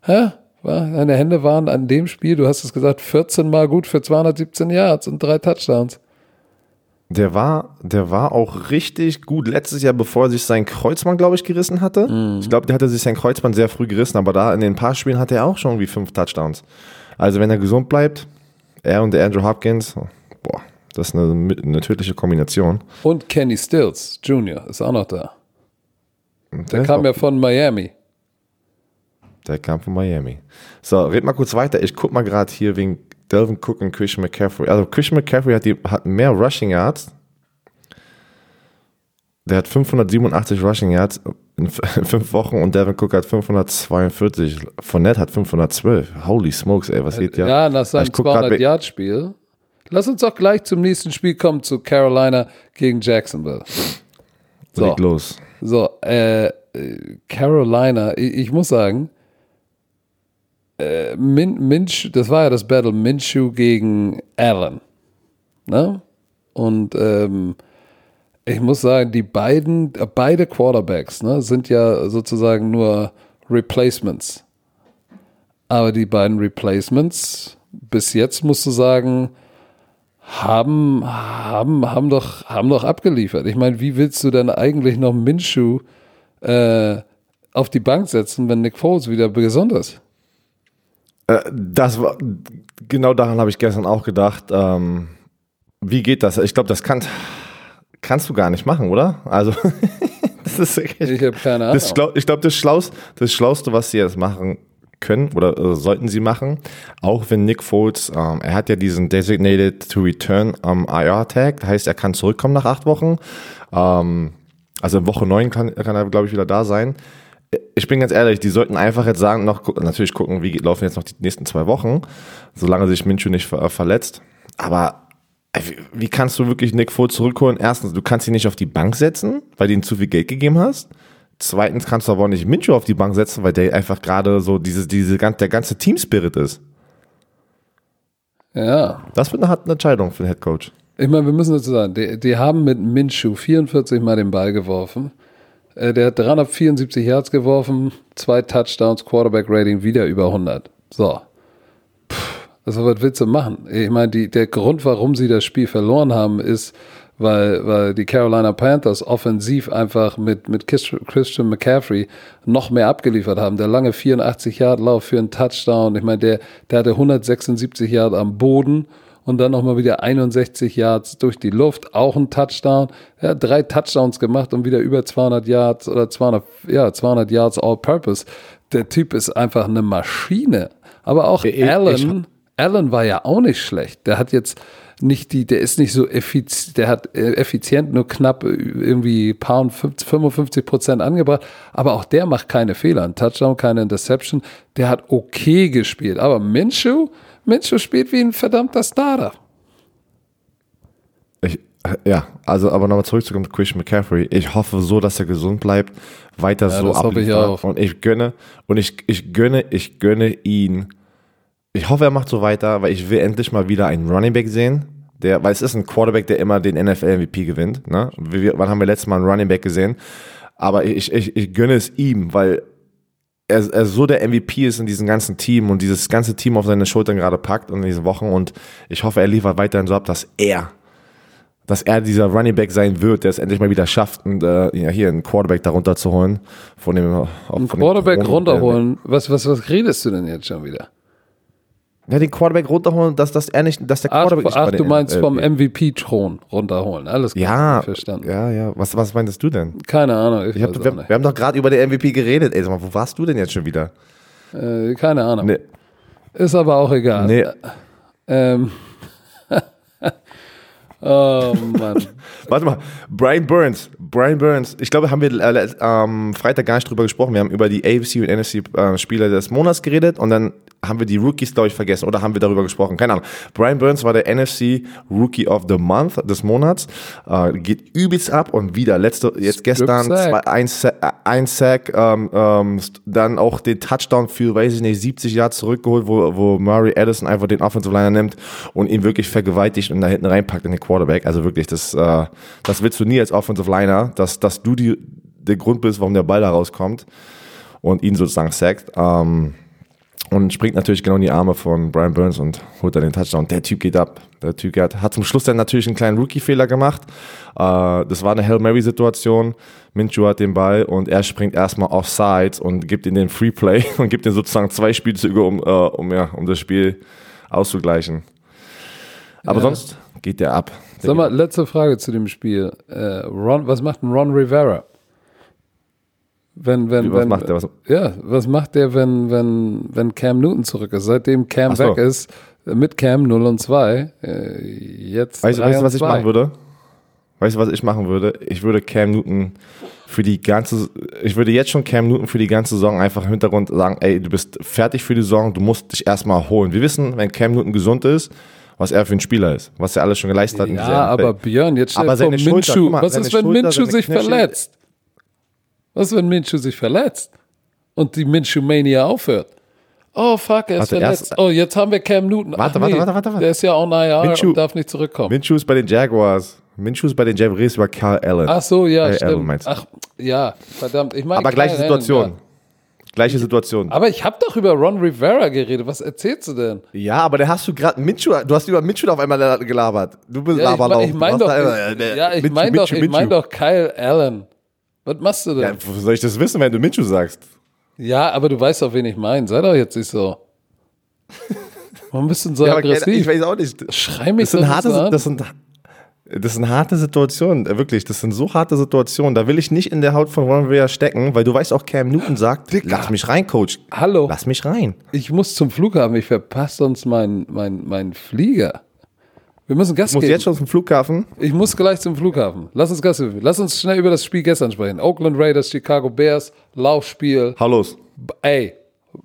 Speaker 1: Hä? Deine Hände waren an dem Spiel, du hast es gesagt, 14 Mal gut für 217 Yards und drei Touchdowns.
Speaker 2: Der war, der war auch richtig gut letztes Jahr, bevor er sich sein Kreuzband, glaube ich, gerissen hatte.
Speaker 1: Mhm.
Speaker 2: Ich glaube, der hatte sich sein Kreuzband sehr früh gerissen, aber da in den paar Spielen hatte er auch schon irgendwie fünf Touchdowns. Also wenn er gesund bleibt, er und der Andrew Hopkins, boah, das ist eine, eine tödliche Kombination.
Speaker 1: Und Kenny Stills Jr. ist auch noch da. Der
Speaker 2: ist
Speaker 1: kam ja von Miami.
Speaker 2: Der kam von Miami. So, red mal kurz weiter. Ich guck mal gerade hier wegen Delvin Cook und Christian McCaffrey. Also Christian McCaffrey hat, die, hat mehr Rushing Yards. Der hat 587 Rushing Yards in fünf Wochen und Delvin Cook hat 542. Fournette hat 512. Holy smokes, ey, was geht ja?
Speaker 1: Ja, nach seinem
Speaker 2: Ich guck grad,
Speaker 1: 200-Yard-Spiel. Lass uns doch gleich zum nächsten Spiel kommen, zu Carolina gegen Jacksonville. So,
Speaker 2: Leg los.
Speaker 1: so äh, Carolina, ich, ich muss sagen, äh, Min, Minch, das war ja das Battle Minshew gegen Allen. Ne? Und ähm, ich muss sagen, die beiden, beide Quarterbacks ne, sind ja sozusagen nur Replacements. Aber die beiden Replacements, bis jetzt musst du sagen, haben, haben, haben, doch, haben doch abgeliefert. Ich meine, wie willst du denn eigentlich noch Minshew äh, auf die Bank setzen, wenn Nick Foles wieder gesund ist?
Speaker 2: Äh, das war, genau daran habe ich gestern auch gedacht. Ähm, wie geht das? Ich glaube, das kann, kannst du gar nicht machen, oder? Also, *laughs* das ist
Speaker 1: Ich habe keine Ahnung.
Speaker 2: Das ich glaube, das, Schlaus, das Schlauste, was sie jetzt machen können oder äh, sollten sie machen, auch wenn Nick Foles, ähm, er hat ja diesen Designated to Return am IR-Tag, das heißt, er kann zurückkommen nach acht Wochen. Ähm, also in Woche neun kann, kann er, glaube ich, wieder da sein. Ich bin ganz ehrlich, die sollten einfach jetzt sagen, noch natürlich gucken, wie laufen jetzt noch die nächsten zwei Wochen, solange sich Minshew nicht ver, verletzt. Aber äh, wie, kannst du wirklich Nick Foles zurückholen? Erstens, du kannst ihn nicht auf die Bank setzen, weil du ihm zu viel Geld gegeben hast. Zweitens kannst du aber auch nicht Minshew auf die Bank setzen, weil der einfach gerade so diese, diese, der ganze Team-Spirit ist.
Speaker 1: ja,
Speaker 2: Das wird eine harte Entscheidung für den Head Coach.
Speaker 1: ich meine, wir müssen dazu sagen, die, die haben mit Minshew 44 Mal den Ball geworfen. Äh, Der hat 374 Yards geworfen, zwei Touchdowns, Quarterback-Rating wieder über 100. So. Puh, also was willst du machen? Ich meine, der Grund, warum sie das Spiel verloren haben, ist, weil, weil die Carolina Panthers offensiv einfach mit, mit Chris- Christian McCaffrey noch mehr abgeliefert haben. Der lange 84 Yard Lauf für einen Touchdown. Ich meine, der, der hatte 176 Yard am Boden und dann nochmal wieder 61 Yards durch die Luft, auch ein Touchdown. Er hat drei Touchdowns gemacht und wieder über 200 Yards oder 200, ja, 200 Yards All-Purpose. Der Typ ist einfach eine Maschine. Aber auch
Speaker 2: Ich- ich-
Speaker 1: Allen, Allen war ja auch nicht schlecht. Der hat jetzt nicht die, der ist nicht so effizient, der hat äh, effizient nur knapp äh, irgendwie paar und 50, 55 Prozent angebracht, aber auch der macht keine Fehler. Ein Touchdown, keine Interception. Der hat okay gespielt. Aber Minshew, Minshew spielt wie ein verdammter Starter.
Speaker 2: Ich, ja, also aber nochmal zurückzukommen zu Christian McCaffrey. Ich hoffe so, dass er gesund bleibt, weiter so
Speaker 1: das hoffe ich auch.
Speaker 2: Und ich gönne, und ich, ich gönne, ich gönne ihn. Ich hoffe, er macht so weiter, weil ich will endlich mal wieder einen Running Back sehen. Der, weil es ist ein Quarterback, der immer den NFL-MVP gewinnt. Ne? Wir, wann haben wir letztes Mal einen Running Back gesehen? Aber ich, ich, ich gönne es ihm, weil er, er so der MVP ist in diesem ganzen Team und dieses ganze Team auf seine Schultern gerade packt in diesen Wochen. Und ich hoffe, er liefert weiterhin so ab, dass er dass er dieser Running Back sein wird, der es endlich mal wieder schafft, und, äh, ja, hier einen Quarterback darunter zu holen. Von dem, auch
Speaker 1: Ein
Speaker 2: von dem
Speaker 1: Quarterback runterholen. Was, was, was redest du denn jetzt schon wieder?
Speaker 2: Ja, den Quarterback runterholen, dass, dass er nicht, dass der
Speaker 1: Ach,
Speaker 2: Quarterback nicht
Speaker 1: ach du meinst
Speaker 2: NFL
Speaker 1: vom. MVP-Thron runterholen. Alles klar,
Speaker 2: Ja,
Speaker 1: verstanden.
Speaker 2: ja, ja. Was, was meintest du denn?
Speaker 1: Keine Ahnung. Ich
Speaker 2: Ich hab, wir, wir haben doch gerade über den MVP geredet. Ey, sag mal, wo warst du denn jetzt schon wieder?
Speaker 1: Äh, keine Ahnung.
Speaker 2: Nee,
Speaker 1: Ist aber auch egal.
Speaker 2: nee.
Speaker 1: Ähm, *laughs* Oh Mann. *laughs*
Speaker 2: Warte mal, Brian Burns. Brian Burns. Ich glaube, haben wir äh, am Freitag gar nicht drüber gesprochen. Wir haben über die AFC und NFC äh, Spieler des Monats geredet und dann haben wir die Rookies, glaube ich, vergessen oder haben wir darüber gesprochen? Keine Ahnung. Brian Burns war der NFC Rookie of the Month des Monats. Äh, geht übelst ab und wieder letzte, jetzt gestern zwei, ein, äh, ein Sack, ähm, ähm, dann auch den Touchdown für, weiß ich nicht, 70 Yards zurückgeholt, wo, wo Murray Addison einfach den Offensive Liner nimmt und ihn wirklich vergewaltigt und da hinten reinpackt in den Quarterback. Also wirklich, das, äh, das willst du nie als Offensive Liner, dass, dass du die, der Grund bist, warum der Ball da rauskommt und ihn sozusagen sackt. Ähm, und springt natürlich genau in die Arme von Brian Burns und holt dann den Touchdown. Der Typ geht ab. Der Typ hat, hat zum Schluss dann natürlich einen kleinen Rookie-Fehler gemacht. Äh, das war eine Hail Mary-Situation. Minshew hat den Ball und er springt erstmal offsides und gibt ihm den Free Play *laughs* und gibt ihm sozusagen zwei Spielzüge, um, äh, um, ja, um das Spiel auszugleichen. Aber
Speaker 1: Ja.
Speaker 2: sonst geht der ab. Der
Speaker 1: Sag mal, letzte Frage zu dem Spiel. Äh, Ron, was macht denn Ron Rivera? Wenn, wenn,
Speaker 2: was
Speaker 1: wenn,
Speaker 2: macht der? Was-
Speaker 1: Ja, was macht der, wenn, wenn, wenn Cam Newton zurück ist? Seitdem Cam
Speaker 2: so.
Speaker 1: weg ist, mit Cam 0 und 2, äh, jetzt.
Speaker 2: Weißt du,
Speaker 1: 3
Speaker 2: weißt du, was ich
Speaker 1: 2.
Speaker 2: machen würde? Weißt du, was ich machen würde? Ich würde Cam Newton für die ganze, ich würde jetzt schon Cam Newton für die ganze Saison einfach im Hintergrund sagen, ey, du bist fertig für die Saison, du musst dich erstmal holen. Wir wissen, wenn Cam Newton gesund ist, was er für ein Spieler ist, was er alles schon geleistet hat. in dieser
Speaker 1: Ja, aber. Björn, jetzt stell
Speaker 2: Aber
Speaker 1: vor,
Speaker 2: mal,
Speaker 1: was ist, wenn
Speaker 2: seine
Speaker 1: sich verletzt? Was wenn Minshew sich verletzt? Und die Minshew-Mania aufhört? Oh, fuck, er ist
Speaker 2: Warte,
Speaker 1: verletzt.
Speaker 2: erst-
Speaker 1: oh, jetzt haben wir Cam Newton.
Speaker 2: Warte,
Speaker 1: Ach,
Speaker 2: warte,
Speaker 1: nee,
Speaker 2: warte, warte, warte.
Speaker 1: Der ist ja auch naja und darf nicht zurückkommen.
Speaker 2: Minshew ist bei den Jaguars. Minshew ist bei den Jaguars über Carl Allen.
Speaker 1: Ach so, ja,
Speaker 2: Allen
Speaker 1: stimmt. Ach, ja, verdammt. Ich meine,
Speaker 2: aber gleiche
Speaker 1: Kyle
Speaker 2: Situation.
Speaker 1: Allen,
Speaker 2: Gleiche Situation.
Speaker 1: ja. Aber ich habe doch über Ron Rivera geredet. Was erzählst du denn?
Speaker 2: Ja, aber da hast du gerade Minshew, du hast über Minshew auf einmal gelabert. Du bist
Speaker 1: Ja, ich, mein- ich meine doch,
Speaker 2: da- äh,
Speaker 1: ja, ich meine doch, ich mein doch Kyle Allen. Was machst du denn?
Speaker 2: Ja, wo soll ich das wissen, wenn du Minshew sagst?
Speaker 1: Ja, aber du weißt doch, wen ich meine. Sei doch jetzt nicht so. Warum bist du denn so
Speaker 2: Ja,
Speaker 1: aggressiv?
Speaker 2: ich weiß auch nicht.
Speaker 1: Schrei mich
Speaker 2: Das sind harte,
Speaker 1: an.
Speaker 2: das sind, das sind harte Situationen, äh, wirklich. Das sind so harte Situationen. Da will ich nicht in der Haut von Ron Rivera stecken, weil du weißt auch, Cam Newton sagt, lass mich rein, Coach.
Speaker 1: Hallo,
Speaker 2: Lass mich rein.
Speaker 1: ich muss zum Flughafen. Ich verpasse sonst meinen mein, mein Flieger. Wir müssen Gas
Speaker 2: Du musst
Speaker 1: geben.
Speaker 2: jetzt schon zum Flughafen.
Speaker 1: Ich muss gleich zum Flughafen. Lass uns Gas geben. Lass uns schnell über das Spiel gestern sprechen. Oakland Raiders, Chicago Bears, Laufspiel.
Speaker 2: Hau los.
Speaker 1: Ey,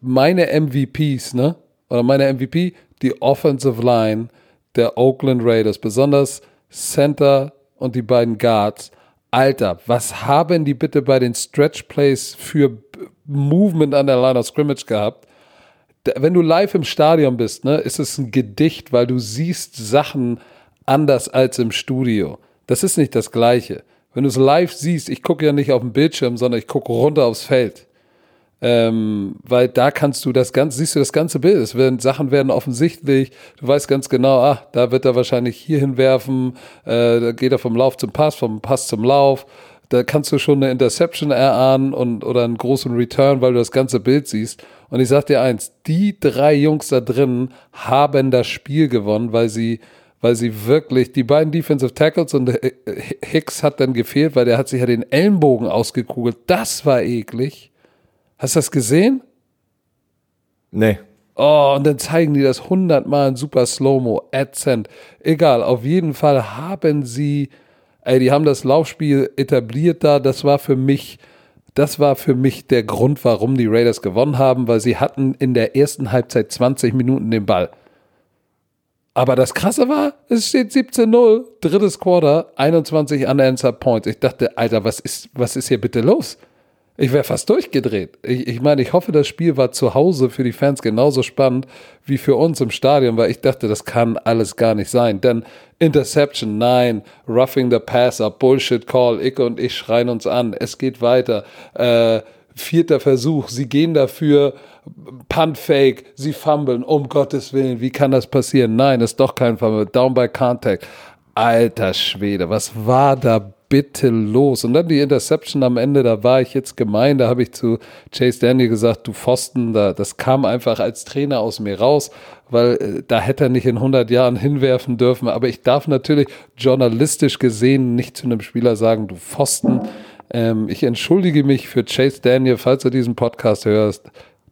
Speaker 1: meine MVPs, ne? Oder meine MVP, die Offensive Line der Oakland Raiders, besonders Center und die beiden Guards. Alter, was haben die bitte bei den Stretch Plays für Movement an der Line of Scrimmage gehabt? Wenn du live im Stadion bist, ne, ist es ein Gedicht, weil du siehst Sachen anders als im Studio. Das ist nicht das Gleiche. Wenn du es live siehst, ich gucke ja nicht auf den Bildschirm, sondern ich gucke runter aufs Feld. Ähm, weil da kannst du das ganze, siehst du das ganze Bild. Es werden, Sachen werden offensichtlich. Du weißt ganz genau, ach, da wird er wahrscheinlich hier hinwerfen, äh, da geht er vom Lauf zum Pass, vom Pass zum Lauf. Da kannst du schon eine Interception erahnen und, oder einen großen Return, weil du das ganze Bild siehst. Und ich sag dir eins, die drei Jungs da drin haben das Spiel gewonnen, weil sie, weil sie wirklich, die beiden Defensive Tackles und Hicks hat dann gefehlt, weil der hat sich ja den Ellenbogen ausgekugelt. Das war eklig. Hast du das gesehen?
Speaker 2: Nee.
Speaker 1: Oh, und dann zeigen die das hundertmal in super Slow-Mo, AdSend. Egal, auf jeden Fall haben sie, ey, die haben das Laufspiel etabliert da. Das war für mich, das war für mich der Grund, warum die Raiders gewonnen haben, weil sie hatten in der ersten Halbzeit 20 Minuten den Ball. Aber das Krasse war, es steht 17-0, drittes Quarter, 21 unanswered Points. Ich dachte, Alter, was ist, was ist hier bitte los? Ich wäre fast durchgedreht. Ich, ich meine, ich hoffe, das Spiel war zu Hause für die Fans genauso spannend wie für uns im Stadion, weil ich dachte, das kann alles gar nicht sein. Denn Interception, nein, Roughing the Passer, Bullshit Call, Icke und ich schreien uns an. Es geht weiter. Äh, vierter Versuch, sie gehen dafür, Punt Fake, sie fummeln, um Gottes Willen, wie kann das passieren? Nein, ist doch kein Fumble, down by contact. Alter Schwede, was war da bitte los? Und dann die Interception am Ende, da war ich jetzt gemein, da habe ich zu Chase Daniel gesagt, du Pfosten, da, das kam einfach als Trainer aus mir raus, weil äh, da hätte er nicht in 100 Jahren hinwerfen dürfen. Aber ich darf natürlich journalistisch gesehen nicht zu einem Spieler sagen, du Pfosten. Ähm, ich entschuldige mich für Chase Daniel, falls du diesen Podcast hörst.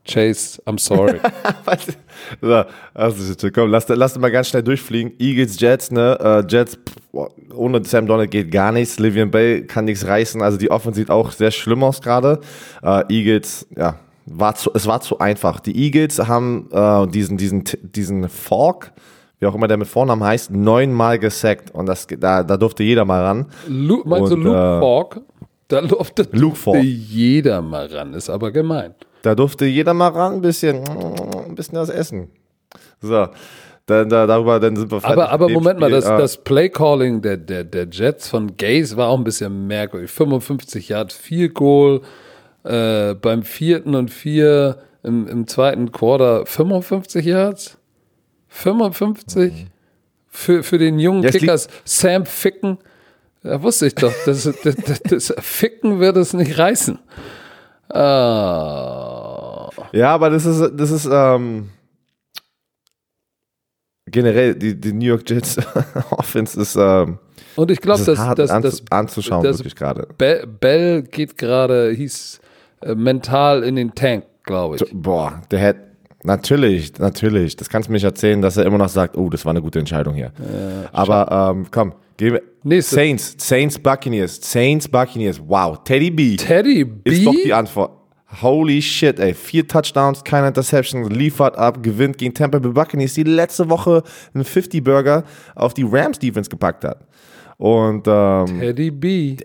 Speaker 1: Chase, I'm sorry. *laughs*
Speaker 2: so, also, komm, lass, lass mal ganz schnell durchfliegen. Eagles, Jets, ne? Uh, Jets, pff, ohne Sam Donald geht gar nichts. Livian Bell kann nichts reißen. Also die Offense sieht auch sehr schlimm aus gerade. Uh, Eagles, ja, war zu, es war zu einfach. Die Eagles haben uh, diesen, diesen, diesen Fork, wie auch immer der mit Vornamen heißt, neunmal gesackt. Und das, da, da durfte jeder mal ran.
Speaker 1: Lu meinst
Speaker 2: Und,
Speaker 1: du Luke Falk? Da durfte,
Speaker 2: Luke
Speaker 1: durfte jeder mal ran, ist aber gemein.
Speaker 2: Da durfte jeder mal ran, ein bisschen, ein bisschen was essen. So, dann, da, darüber, dann sind wir fertig
Speaker 1: Aber, aber Moment mal,
Speaker 2: Spiel.
Speaker 1: das,
Speaker 2: Ah,
Speaker 1: das Play-Calling der, der, der Jets von Gaze war auch ein bisschen merkwürdig. 55 Yard, viel Goal, äh, beim vierten und vier im, im zweiten Quarter 55 Yards? 55? Für, für den jungen
Speaker 2: Mhm. Ja, es
Speaker 1: Kickers Sam Ficken? Da wusste ich doch, das, *laughs* das, das, das Ficken wird es nicht reißen. Ah.
Speaker 2: Ja, aber das ist, das ist ähm, generell die, die New York Jets *laughs* Offense ist, ähm,
Speaker 1: Und ich glaube,
Speaker 2: das
Speaker 1: dass, dass,
Speaker 2: anzu, anzuschauen,
Speaker 1: das-
Speaker 2: wirklich gerade.
Speaker 1: Bell, Bell geht gerade, hieß äh, mental in den Tank, glaube ich.
Speaker 2: Boah, der hätte, natürlich, natürlich, das kannst du mir nicht erzählen, dass er immer noch sagt, oh, das war eine gute Entscheidung hier. aber ähm, komm.
Speaker 1: Nächste.
Speaker 2: Saints, Saints Buccaneers, Saints Buccaneers, wow, Teddy B.
Speaker 1: Teddy B.
Speaker 2: Ist doch die Antwort. Holy shit, ey. Vier Touchdowns, keine Interceptions, liefert ab, gewinnt gegen Tampa Bay Buccaneers, die letzte Woche einen 50-Burger auf die Rams-Defense gepackt hat. Und, ähm,
Speaker 1: Teddy B.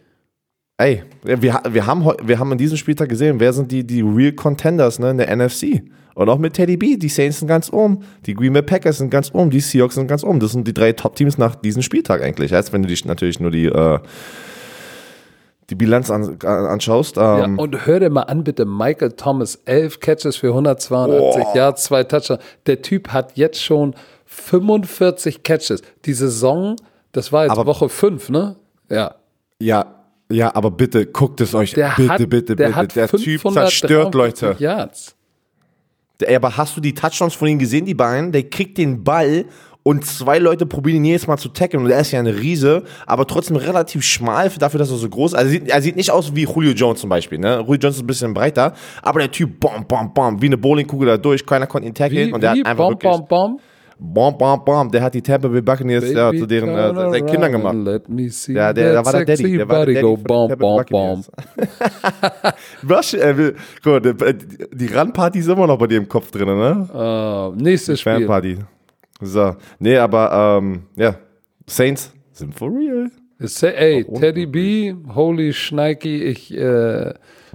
Speaker 2: ey, wir, wir, haben, wir haben in diesem Spieltag gesehen, wer sind die, die Real Contenders ne, in der NFC. Und auch mit Teddy B, die Saints sind ganz oben, die Green Bay Packers sind ganz oben, die Seahawks sind ganz oben. Das sind die drei Top-Teams nach diesem Spieltag eigentlich. Als wenn du dich natürlich nur die, äh, die Bilanz an, an, anschaust.
Speaker 1: Ja,
Speaker 2: Ähm,
Speaker 1: und hör dir mal an, bitte. Michael Thomas, 11 Catches für 182
Speaker 2: Boah.
Speaker 1: Yards, zwei Touchdowns. Der Typ hat jetzt schon 45 Catches. Die Saison, das war jetzt
Speaker 2: Aber-
Speaker 1: Woche 5, ne? Ja.
Speaker 2: Ja, ja, aber bitte guckt es euch.
Speaker 1: Der
Speaker 2: bitte,
Speaker 1: hat,
Speaker 2: bitte,
Speaker 1: der
Speaker 2: bitte.
Speaker 1: Hat
Speaker 2: der Typ zerstört
Speaker 1: 543
Speaker 2: Leute.
Speaker 1: Yards.
Speaker 2: Ey, aber hast du die Touchdowns von ihm gesehen, die beiden? Der kriegt den Ball und zwei Leute probieren ihn jedes Mal zu tackeln und er ist ja eine Riese, aber trotzdem relativ schmal für- dafür, dass er so groß ist. Also er sieht, er sieht nicht aus wie Julio Jones zum Beispiel. Ne? Julio Jones ist ein bisschen breiter, aber der Typ, bom, bom, bom, wie eine Bowlingkugel da durch, keiner konnte ihn tackeln
Speaker 1: Wie,
Speaker 2: und der
Speaker 1: wie?
Speaker 2: hat einfach
Speaker 1: Bom,
Speaker 2: wirklich,
Speaker 1: bom, bom.
Speaker 2: Bom, bom, bom, der hat die Tampa Bay Buccaneers ja, zu deren äh, seinen Kindern gemacht.
Speaker 1: Let me see
Speaker 2: Ja, der, da war der Daddy. Der war der Daddy von Tampa Bay
Speaker 1: bom, bom.
Speaker 2: Buccaneers. *laughs* Was, äh, die, Run-Party ist immer noch bei dir im Kopf drin, ne?
Speaker 1: Uh, nächstes Spiel.
Speaker 2: Fanparty. So. Nee, aber, ähm, ja. Saints sind for real.
Speaker 1: Ey, Teddy B, holy Schneiki, ich, äh,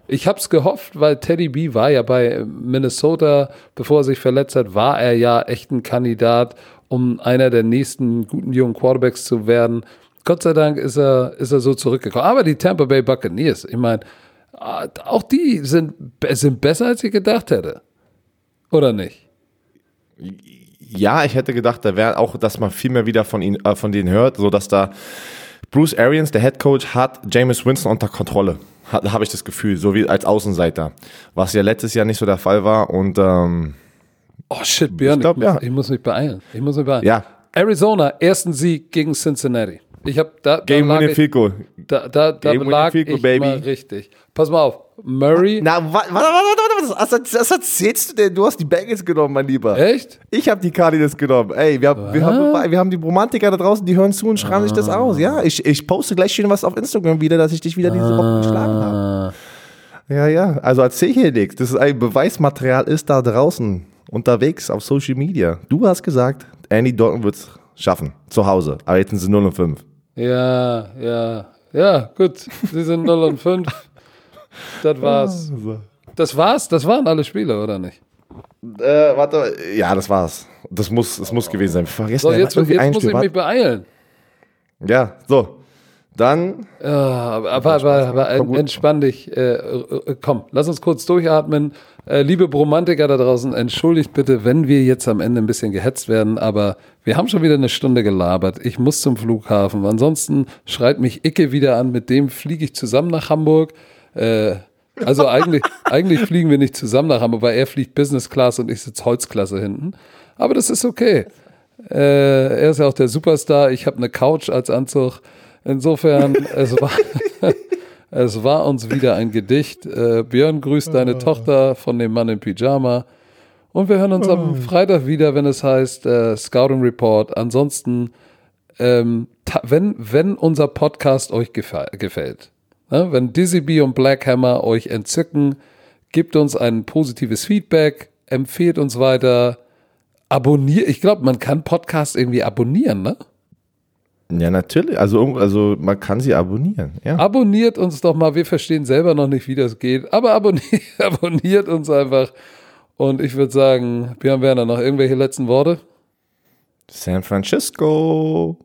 Speaker 1: ich hab's gehofft, weil Teddy B war ja bei Minnesota, bevor er sich verletzt hat, war er ja echt ein Kandidat, um einer der nächsten guten jungen Quarterbacks zu werden. Gott sei Dank ist er, ist er so zurückgekommen. Aber die Tampa Bay Buccaneers, ich meine, auch die sind, sind besser, als ich gedacht hätte. Oder nicht?
Speaker 2: Ja, ich hätte gedacht, da wäre auch, dass man viel mehr wieder von, ihnen, äh, von denen hört, so dass da Bruce Arians, der Head Coach, hat Jameis Winston unter Kontrolle. Habe ich das Gefühl, so wie als Außenseiter. Was ja letztes Jahr nicht so der Fall war. Und ähm,
Speaker 1: Oh shit, Björn, ich,
Speaker 2: glaub,
Speaker 1: muss,
Speaker 2: ja.
Speaker 1: ich muss mich beeilen. Ich muss mich beeilen.
Speaker 2: ja,
Speaker 1: Arizona, ersten Sieg gegen Cincinnati. Ich habe da, da
Speaker 2: Game Winning
Speaker 1: ich,
Speaker 2: Field Goal.
Speaker 1: da, da, da
Speaker 2: Game-winning
Speaker 1: lag
Speaker 2: Field Goal,
Speaker 1: ich
Speaker 2: baby.
Speaker 1: mal richtig. Pass mal auf, Murray,
Speaker 2: Na, warte, warte, warte, warte, was, was erzählst du denn? Du hast die Bengals genommen, mein Lieber.
Speaker 1: echt?
Speaker 2: Ich habe die Cardinals genommen. Ey, wir, haben- wir, haben, wir haben die Romantiker da draußen, die hören zu und schreien sich das aus. Ja, ich, ich poste gleich schön was auf Instagram wieder, dass ich dich wieder diese Woche geschlagen habe.
Speaker 1: Ah,
Speaker 2: Ja, ja, also erzähl hier nichts. Das ist ein Beweismaterial, ist da draußen unterwegs auf Social Media. Du hast gesagt, Andy Dalton wird es schaffen, zu Hause. Aber jetzt sind sie 0 und 5.
Speaker 1: ja, ja, ja, gut. Sie sind 0 und 5. *laughs* Das war's. Das war's? Das waren alle Spiele, oder nicht?
Speaker 2: Äh, warte, ja, das war's. Das muss, das muss gewesen sein. Vergessen,
Speaker 1: So, jetzt, jetzt muss
Speaker 2: Spiel.
Speaker 1: ich mich beeilen.
Speaker 2: Ja, so. Dann,
Speaker 1: Ja, aber, aber, aber, aber entspann dich. Äh, äh, komm, lass uns kurz durchatmen. Äh, liebe Bromantiker da draußen, entschuldigt bitte, wenn wir jetzt am Ende ein bisschen gehetzt werden, aber wir haben schon wieder eine Stunde gelabert. Ich muss zum Flughafen. Ansonsten schreit mich Icke wieder an, mit dem fliege ich zusammen nach Hamburg. Äh, also eigentlich, *laughs* eigentlich fliegen wir nicht zusammen nach Hamburg, weil er fliegt Business Class und ich sitze Holzklasse hinten. Aber das ist okay. Äh, er ist ja auch der Superstar. Ich habe eine Couch als Anzug. Insofern, *laughs* es war, *laughs* Es war uns wieder ein Gedicht. Äh, Björn grüßt deine Tochter von dem Mann im Pyjama. Und wir hören uns am Freitag wieder, wenn es heißt äh, Scouting Report. Ansonsten, ähm, wenn, wenn unser Podcast euch gefällt, ne? wenn Dizzy B und Black Hammer euch entzücken, gebt uns ein positives Feedback, empfehlt uns weiter, abonniert. Ich glaube, man kann Podcasts irgendwie abonnieren, ne?
Speaker 2: Ja, natürlich. Also, also man kann sie abonnieren. Ja.
Speaker 1: Abonniert uns doch mal. Wir verstehen selber noch nicht, wie das geht. Aber abonniert, *laughs* abonniert uns einfach. Und ich würde sagen, Björn Werner, noch irgendwelche letzten Worte?
Speaker 2: San Francisco.